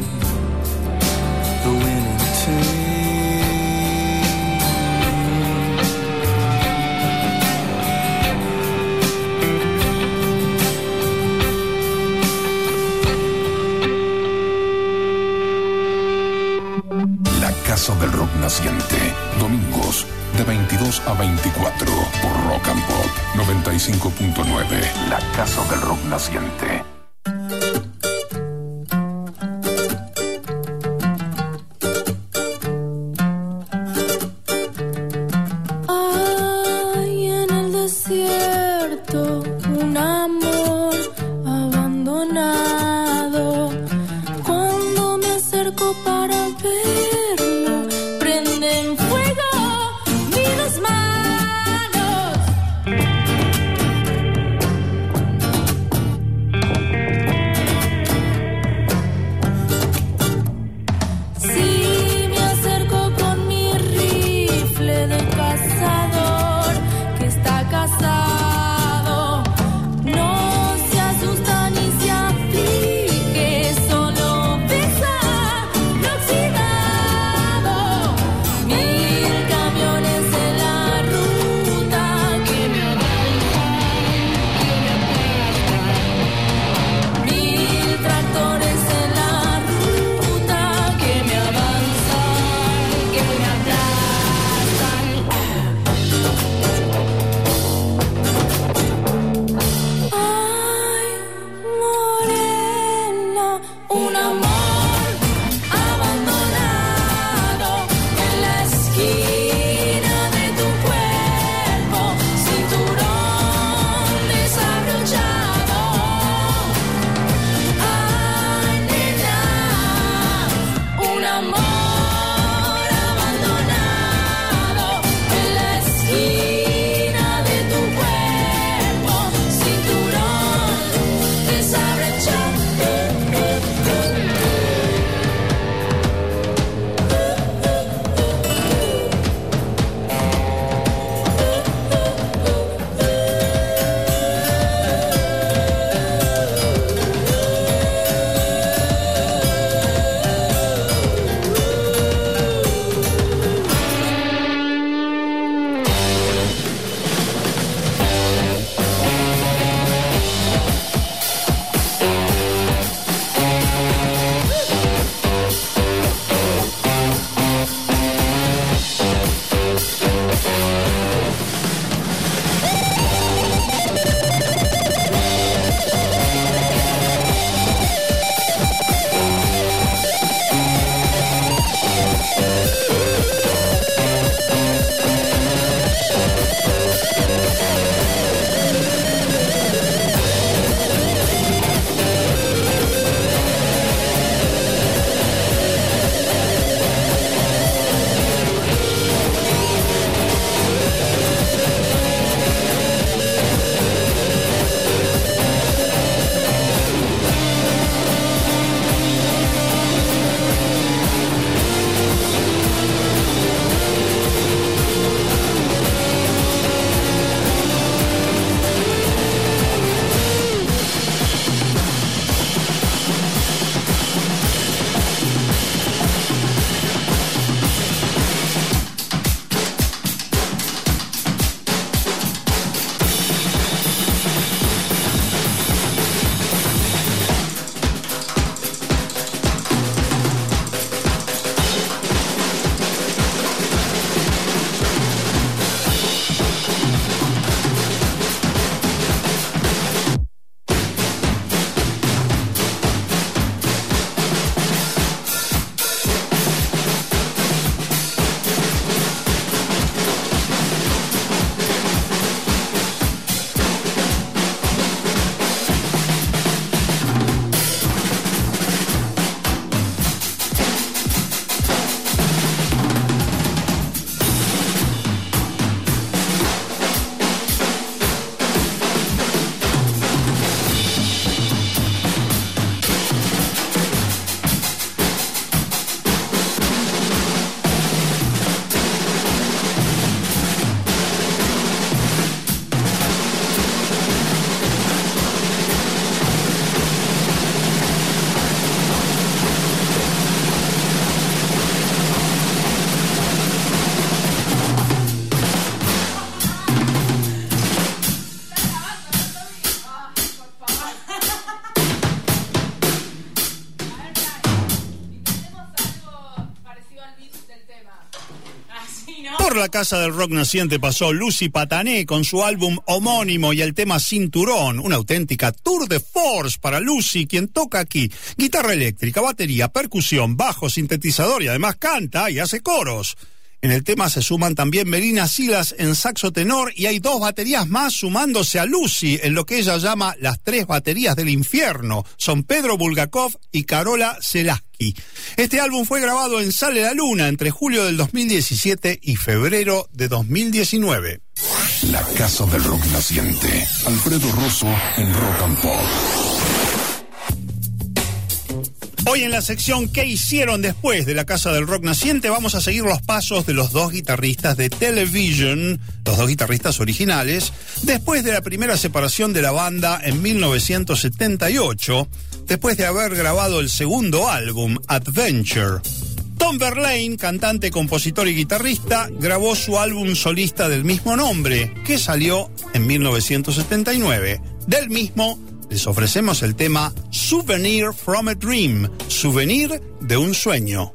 Speaker 1: 95.9. La Casa del Rock Naciente.
Speaker 5: La
Speaker 3: casa del rock naciente pasó Lucy Patané con su álbum homónimo y el tema Cinturón, una auténtica tour de force para Lucy, quien toca aquí guitarra eléctrica, batería, percusión, bajo, sintetizador y además canta y hace coros. En el tema se suman también Melina Silas en saxo tenor y hay dos baterías más sumándose a Lucy en lo que ella llama las tres baterías del infierno. Son Pedro Bulgakov y Carola Selaski. Este álbum fue grabado en Sale la Luna entre julio del 2017 y febrero de 2019.
Speaker 1: La Casa del Rock Naciente. Alfredo Rosso en Rock and Pop.
Speaker 3: Hoy en la sección ¿Qué hicieron después de la Casa del Rock Naciente? Vamos a seguir los pasos de los dos guitarristas de Television, los dos guitarristas originales, después de la primera separación de la banda en 1978, después de haber grabado el segundo álbum, Adventure. Tom Verlaine, cantante, compositor y guitarrista, grabó su álbum solista del mismo nombre, que salió en 1979. Del mismo les ofrecemos el tema Souvenir from a Dream, souvenir de un sueño.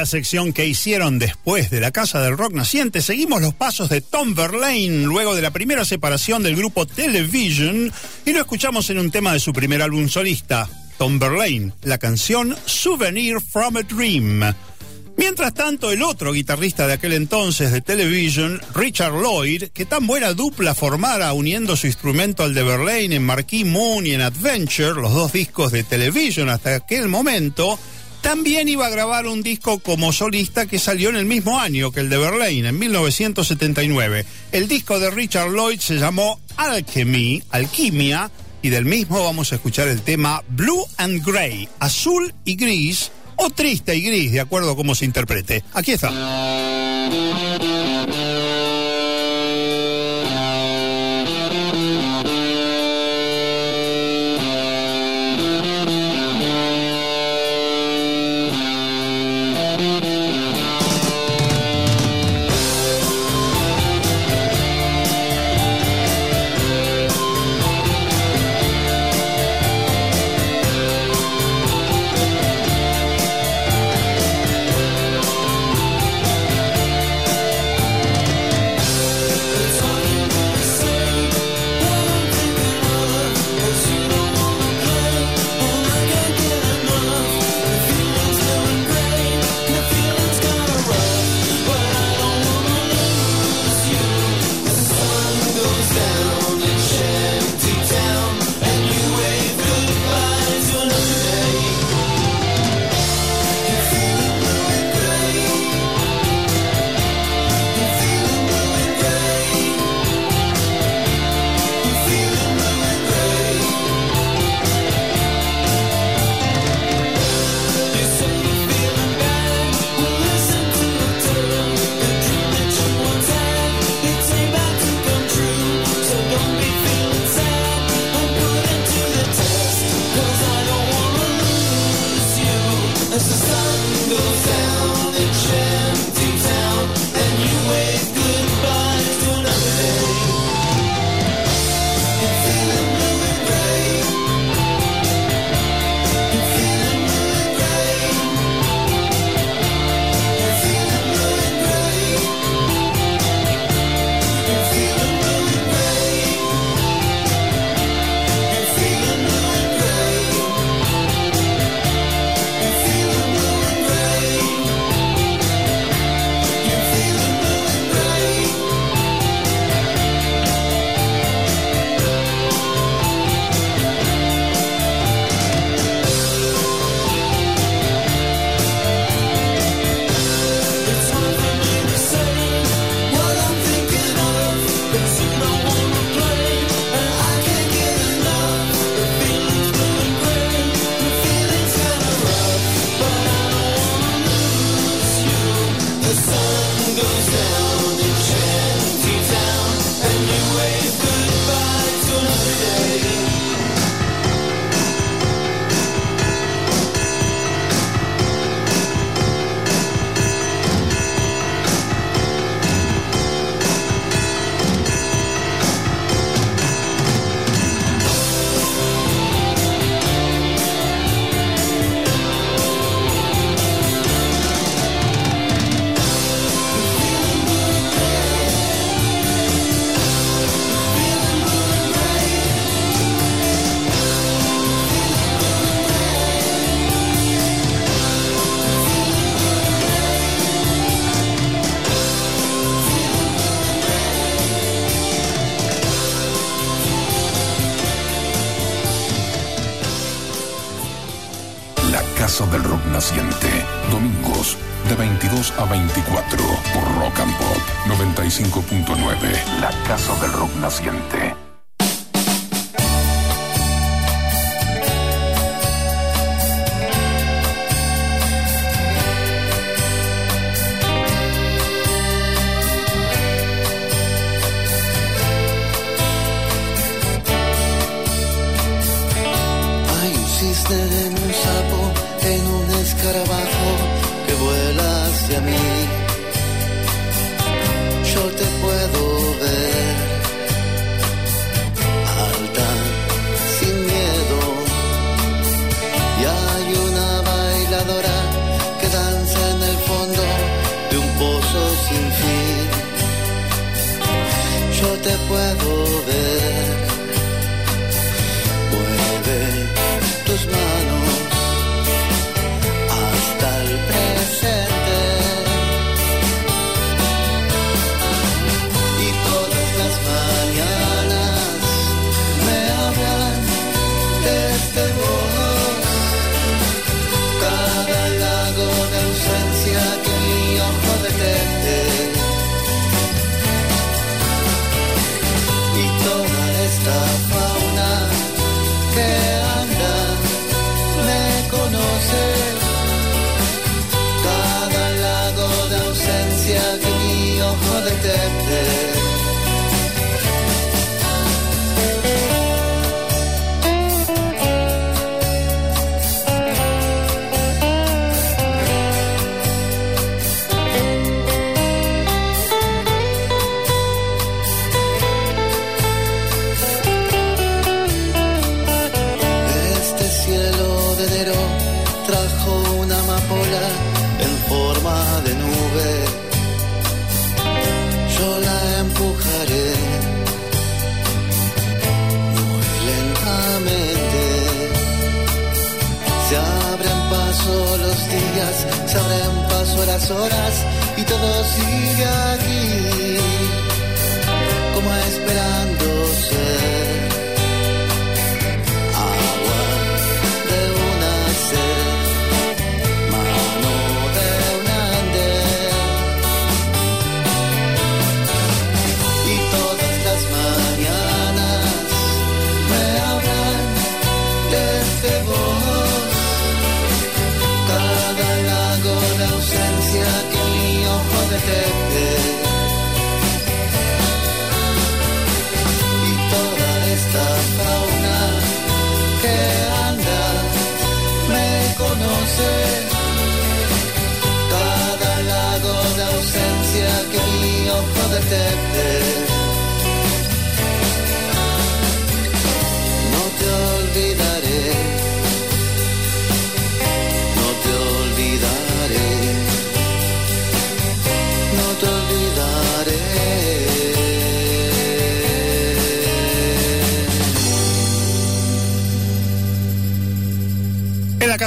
Speaker 3: La sección que hicieron después de la Casa del Rock Naciente, seguimos los pasos de Tom Verlaine luego de la primera separación del grupo Television y lo escuchamos en un tema de su primer álbum solista, Tom Verlaine, la canción Souvenir from a Dream. Mientras tanto, el otro guitarrista de aquel entonces de Television, Richard Lloyd, que tan buena dupla formara uniendo su instrumento al de Verlaine en Marquee Moon y en Adventure, los dos discos de Television hasta aquel momento, también iba a grabar un disco como solista que salió en el mismo año que el de Verlaine, en 1979. El disco de Richard Lloyd se llamó Alchemy, Alquimia, y del mismo vamos a escuchar el tema Blue and Grey, azul y gris, o triste y gris, de acuerdo a cómo se interprete. Aquí está.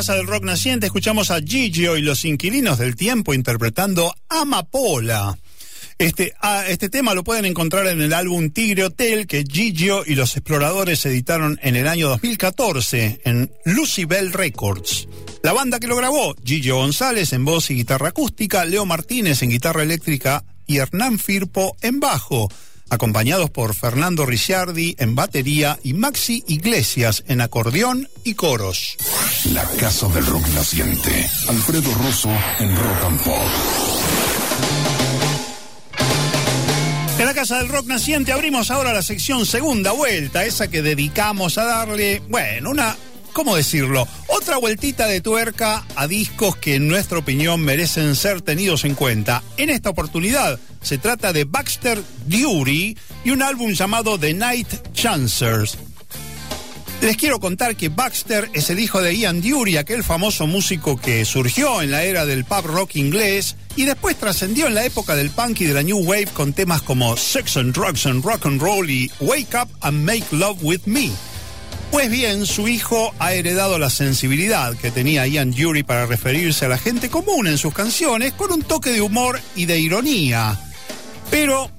Speaker 3: Casa del Rock Naciente escuchamos a Gigio y los inquilinos del tiempo interpretando Amapola. Este, ah, este tema lo pueden encontrar en el álbum Tigre Hotel que Gigio y los exploradores editaron en el año 2014 en Lucibel Records. La banda que lo grabó, Gigio González en voz y guitarra acústica, Leo Martínez en guitarra eléctrica y Hernán Firpo en bajo, acompañados por Fernando Ricciardi en batería y Maxi Iglesias en acordeón y coros.
Speaker 1: La Casa del Rock Naciente. Alfredo Rosso en Rock and Pop.
Speaker 3: En la Casa del Rock Naciente abrimos ahora la sección segunda vuelta, esa que dedicamos a darle, bueno, una, ¿cómo decirlo? Otra vueltita de tuerca a discos que en nuestra opinión merecen ser tenidos en cuenta. En esta oportunidad se trata de Baxter Dury y un álbum llamado The Night Chancers. Les quiero contar que Baxter es el hijo de Ian Dury, aquel famoso músico que surgió en la era del pub rock inglés y después trascendió en la época del punk y de la new wave con temas como Sex and Drugs and Rock and Roll y Wake Up and Make Love with Me. Pues bien, su hijo ha heredado la sensibilidad que tenía Ian Dury para referirse a la gente común en sus canciones con un toque de humor y de ironía. Pero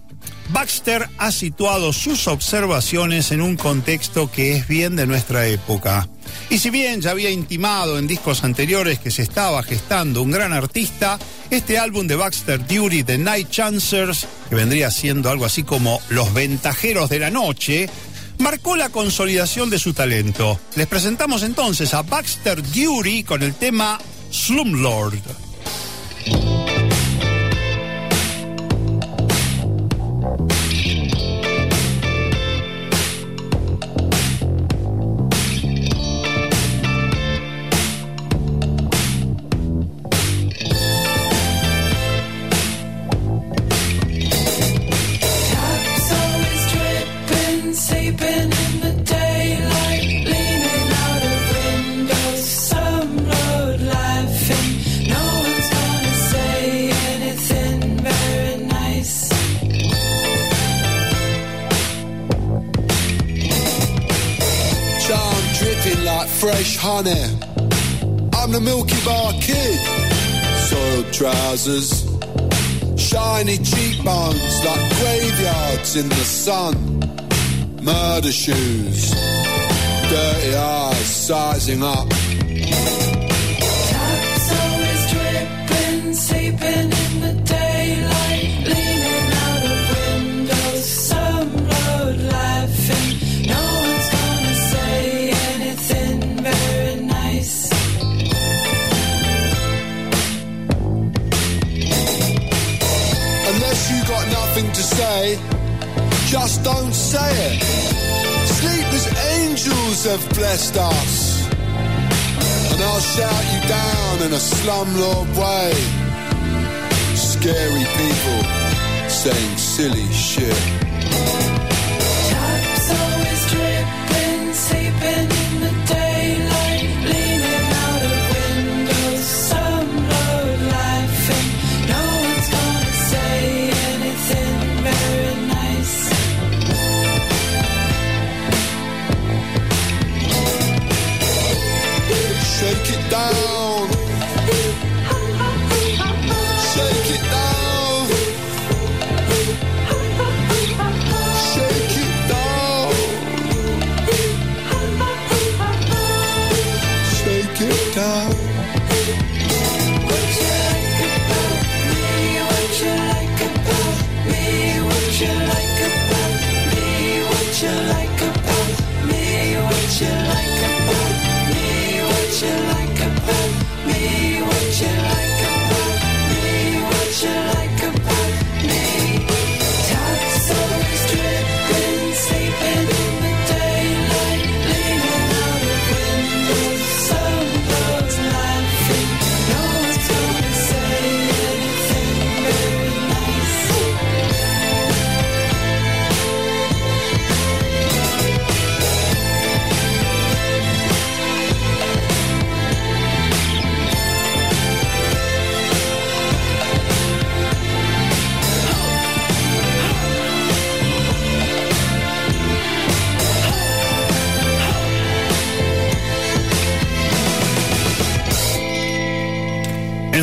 Speaker 3: Baxter ha situado sus observaciones en un contexto que es bien de nuestra época. Y si bien ya había intimado en discos anteriores que se estaba gestando un gran artista, este álbum de Baxter Duty, The Night Chancers, que vendría siendo algo así como Los Ventajeros de la Noche, marcó la consolidación de su talento. Les presentamos entonces a Baxter Duty con el tema Slumlord.
Speaker 11: Fresh honey. I'm the Milky Bar Kid. Soiled trousers, shiny cheekbones like graveyards in the sun. Murder shoes, dirty eyes sizing up.
Speaker 12: Taps always dripping, sleeping
Speaker 11: Unless you got nothing to say, just don't say it. Sleepless angels have blessed us. And I'll shout you down in a slumlord way. Scary people saying silly shit.
Speaker 12: Taps always dripping, sleeping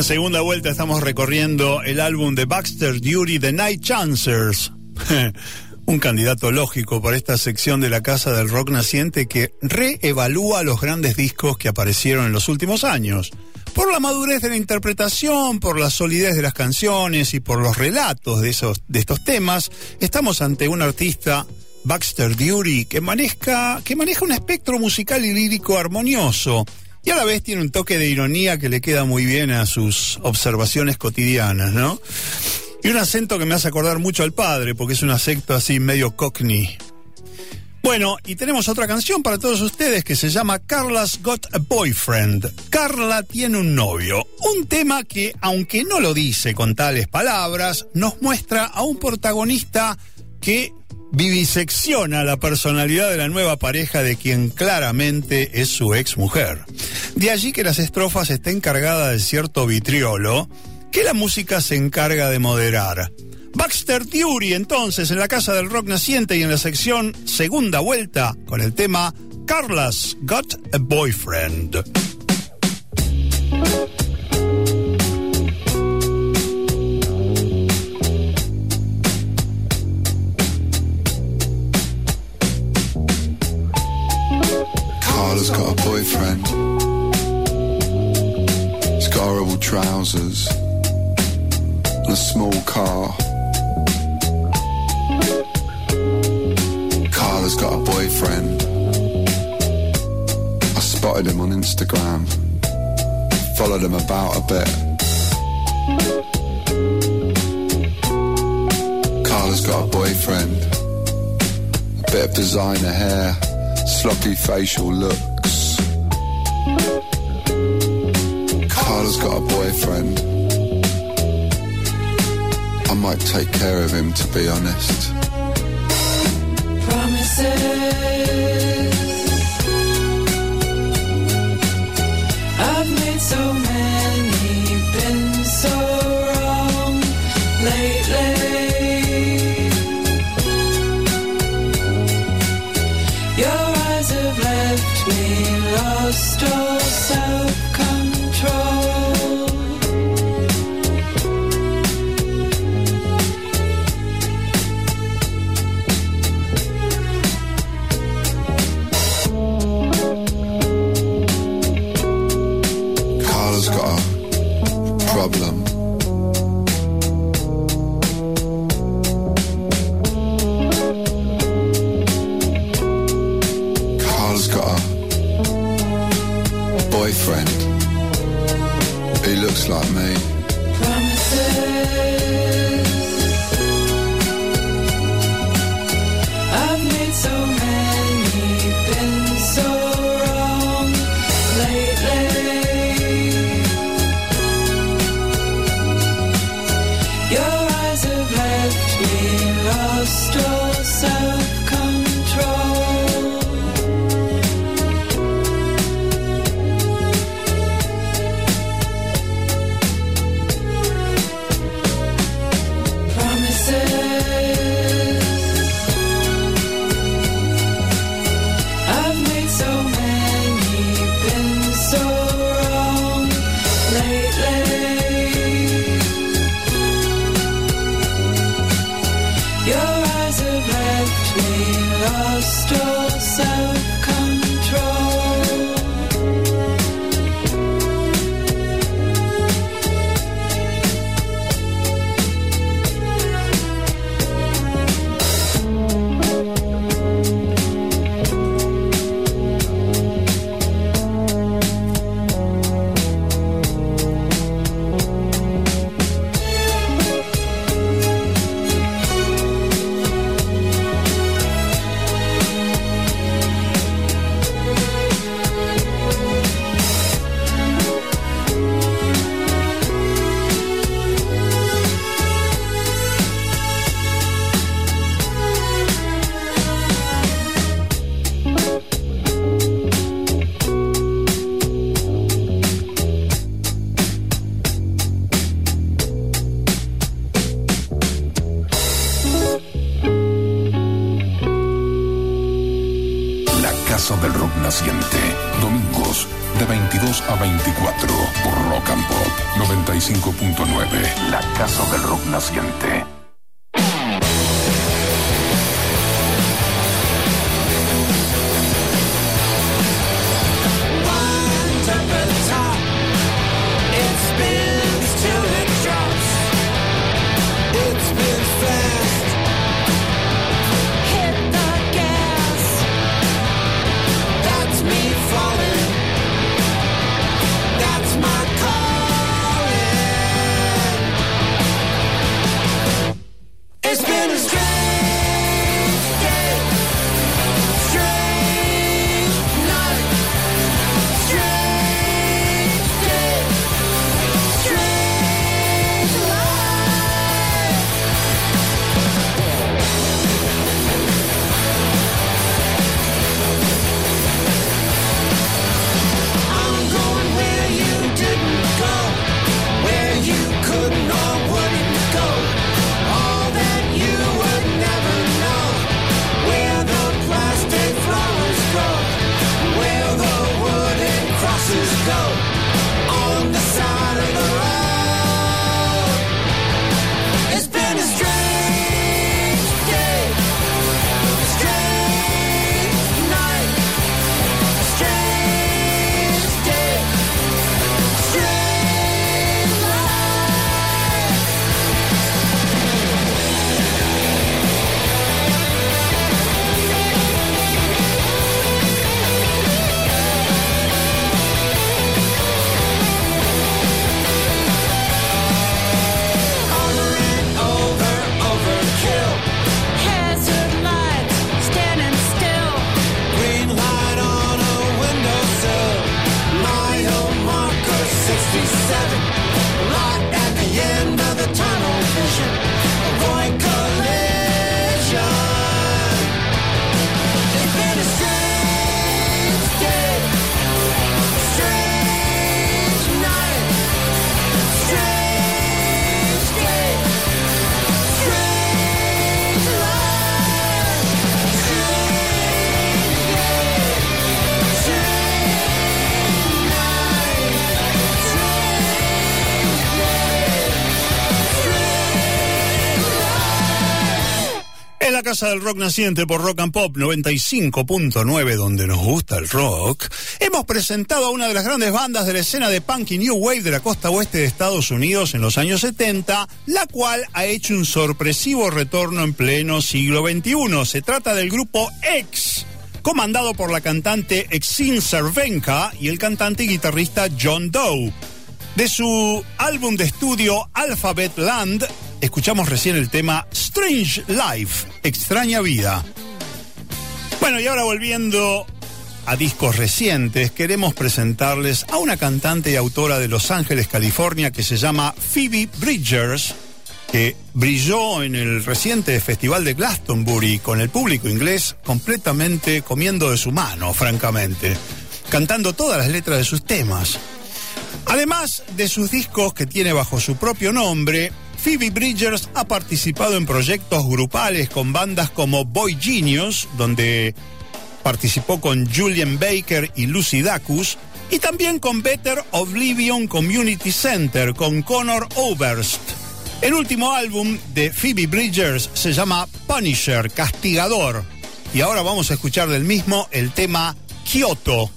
Speaker 3: En segunda vuelta estamos recorriendo el álbum de Baxter Duty, The Night Chancers. Un candidato lógico para esta sección de la Casa del Rock Naciente que reevalúa los grandes discos que aparecieron en los últimos años. Por la madurez de la interpretación, por la solidez de las canciones y por los relatos de, esos, de estos temas, estamos ante un artista, Baxter Duty, que maneja, que maneja un espectro musical y lírico armonioso y a la vez tiene un toque de ironía que le queda muy bien a sus observaciones cotidianas, ¿no? Y un acento que me hace acordar mucho al padre, porque es un acento así medio cockney. Bueno, y tenemos otra canción para todos ustedes que se llama Carla's Got a Boyfriend. Carla tiene un novio. Un tema que, aunque no lo dice con tales palabras, nos muestra a un protagonista que vivisecciona la personalidad de la nueva pareja de quien claramente es su ex mujer. De allí que las estrofas estén cargadas de cierto vitriolo que la música se encarga de moderar. Baxter Dury entonces en la Casa del Rock Naciente y en la sección Segunda Vuelta con el tema Carla's Got a Boyfriend. Carla's got a boyfriend.
Speaker 11: She's got horrible trousers and a small car. Carla's got a boyfriend. I spotted him on Instagram. Followed him about a bit. Carla's got a boyfriend. A bit of designer hair sloppy facial looks. Carla's got a boyfriend. I might take care of him, to be honest.
Speaker 12: promises. I've made so many,
Speaker 13: It's been a strange
Speaker 8: Casa del Rock Naciente por Rock and Pop 95.9, donde nos gusta el rock, hemos presentado a una de las grandes bandas de la escena de punk y new wave de la costa oeste de Estados Unidos en los años 70, la cual ha hecho un sorpresivo retorno en pleno siglo XXI. Se trata del grupo X, comandado por la cantante Exin Cervenka y el cantante y guitarrista John Doe. De su álbum de estudio Alphabet Land, escuchamos recién el tema Strange Life, Extraña Vida. Bueno, y ahora volviendo a discos recientes, queremos presentarles a una cantante y autora de Los Ángeles, California, que se llama Phoebe Bridgers, que brilló en el reciente Festival de Glastonbury con el público inglés completamente comiendo de su mano, francamente, cantando todas las letras de sus temas. Además de sus discos que tiene bajo su propio nombre, Phoebe Bridgers ha participado en proyectos grupales con bandas como Boy Genius, donde participó con Julian Baker y Lucy Dacus, y también con Better Oblivion Community Center con Connor Oberst. El último álbum de Phoebe Bridgers se llama Punisher, Castigador, y ahora vamos a escuchar del mismo el tema Kyoto.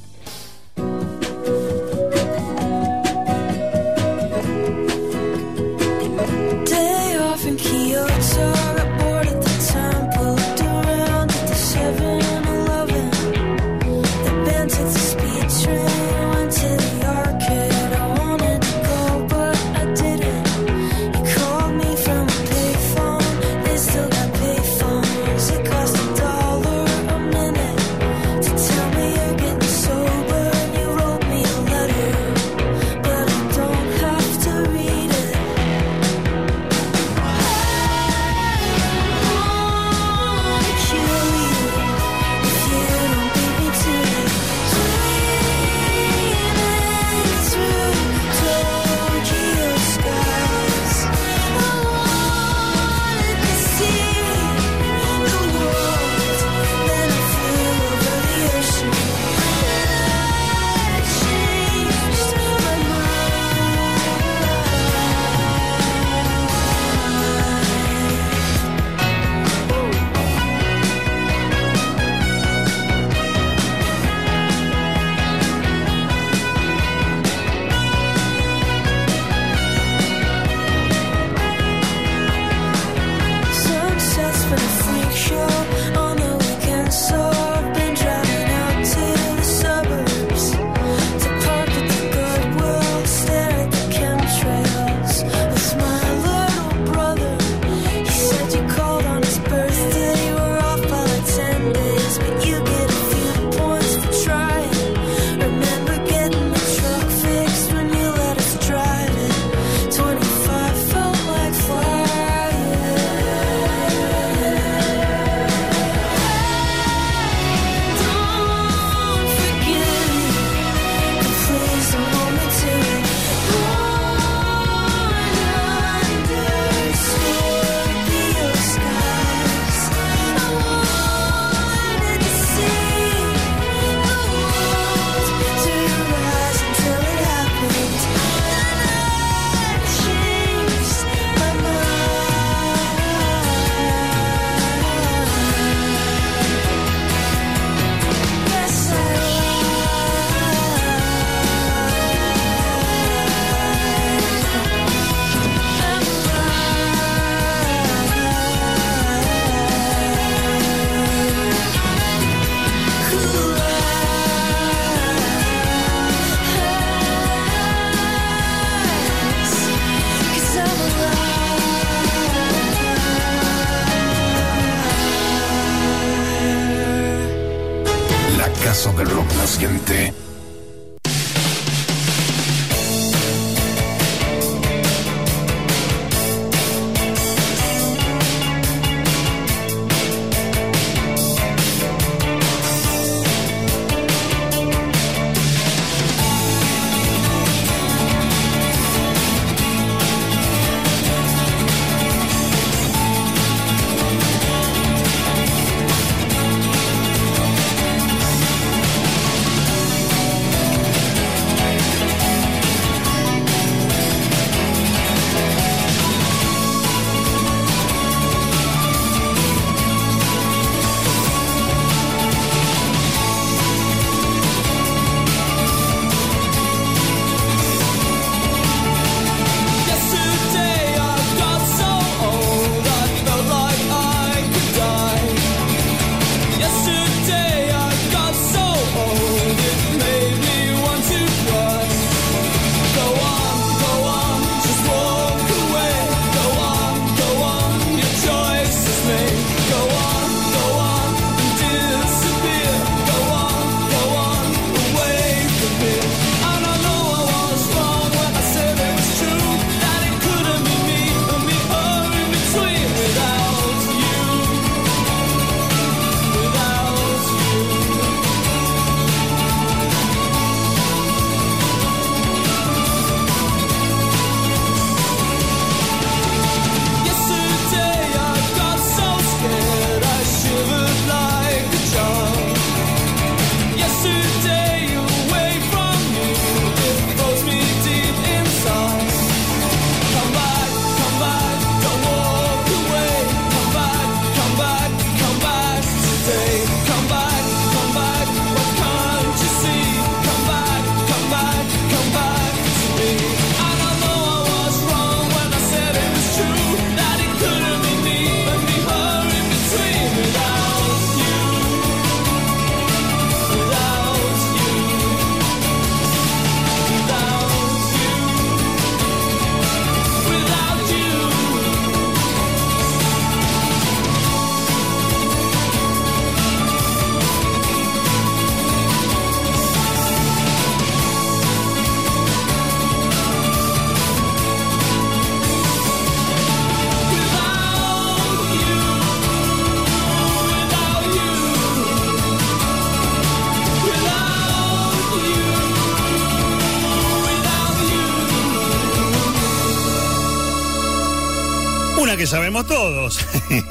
Speaker 3: Todos.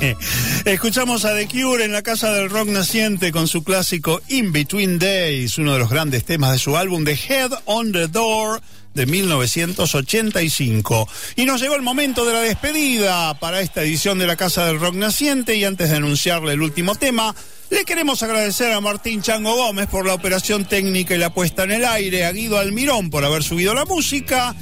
Speaker 3: Escuchamos a The Cure en la Casa del Rock Naciente con su clásico In Between Days, uno de los grandes temas de su álbum The Head on the Door de 1985. Y nos llegó el momento de la despedida para esta edición de la Casa del Rock Naciente y antes de anunciarle el último tema, le queremos agradecer a Martín Chango Gómez por la operación técnica y la puesta en el aire, a Guido Almirón por haber subido la música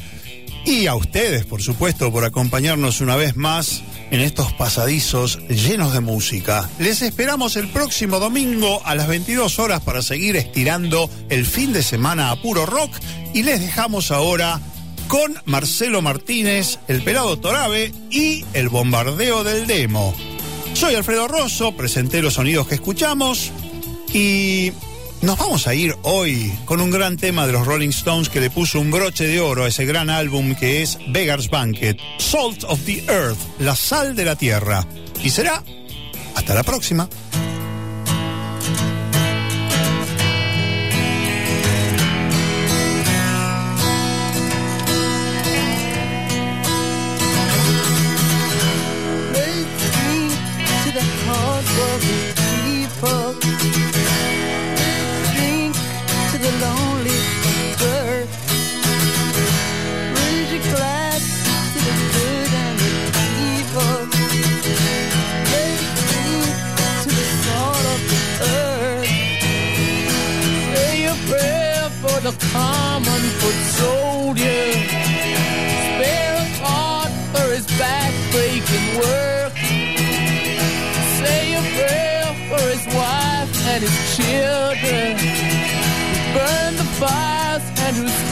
Speaker 3: y a ustedes, por supuesto, por acompañarnos una vez más en estos pasadizos llenos de música. Les esperamos el próximo domingo a las 22 horas para seguir estirando el fin de semana a puro rock y les dejamos ahora con Marcelo Martínez, el pelado Torabe y el bombardeo del demo. Soy Alfredo Rosso, presenté los sonidos que escuchamos y nos vamos a ir hoy con un gran tema de los Rolling Stones que le puso un broche de oro a ese gran álbum que es Beggar's Banquet, Salt of the Earth, la sal de la tierra. Y será hasta la próxima.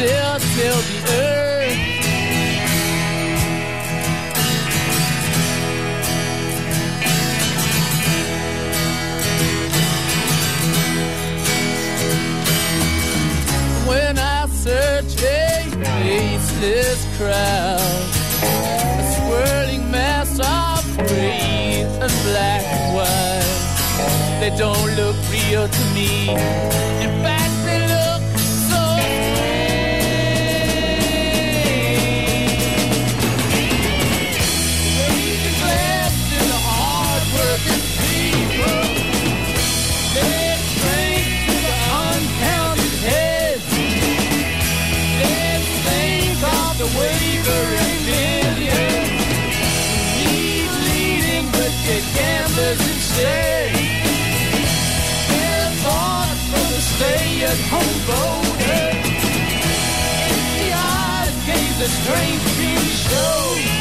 Speaker 7: Still till the earth. when I search a faceless crowd, a swirling mass of gray and black and white. They don't look real to me. pleasant stay. It's hard for the stay-at-home voter. In the eyes gave the strange show.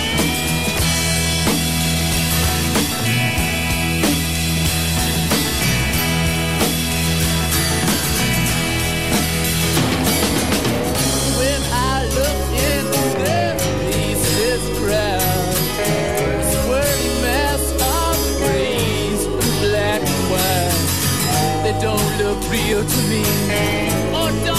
Speaker 7: real to me. Oh,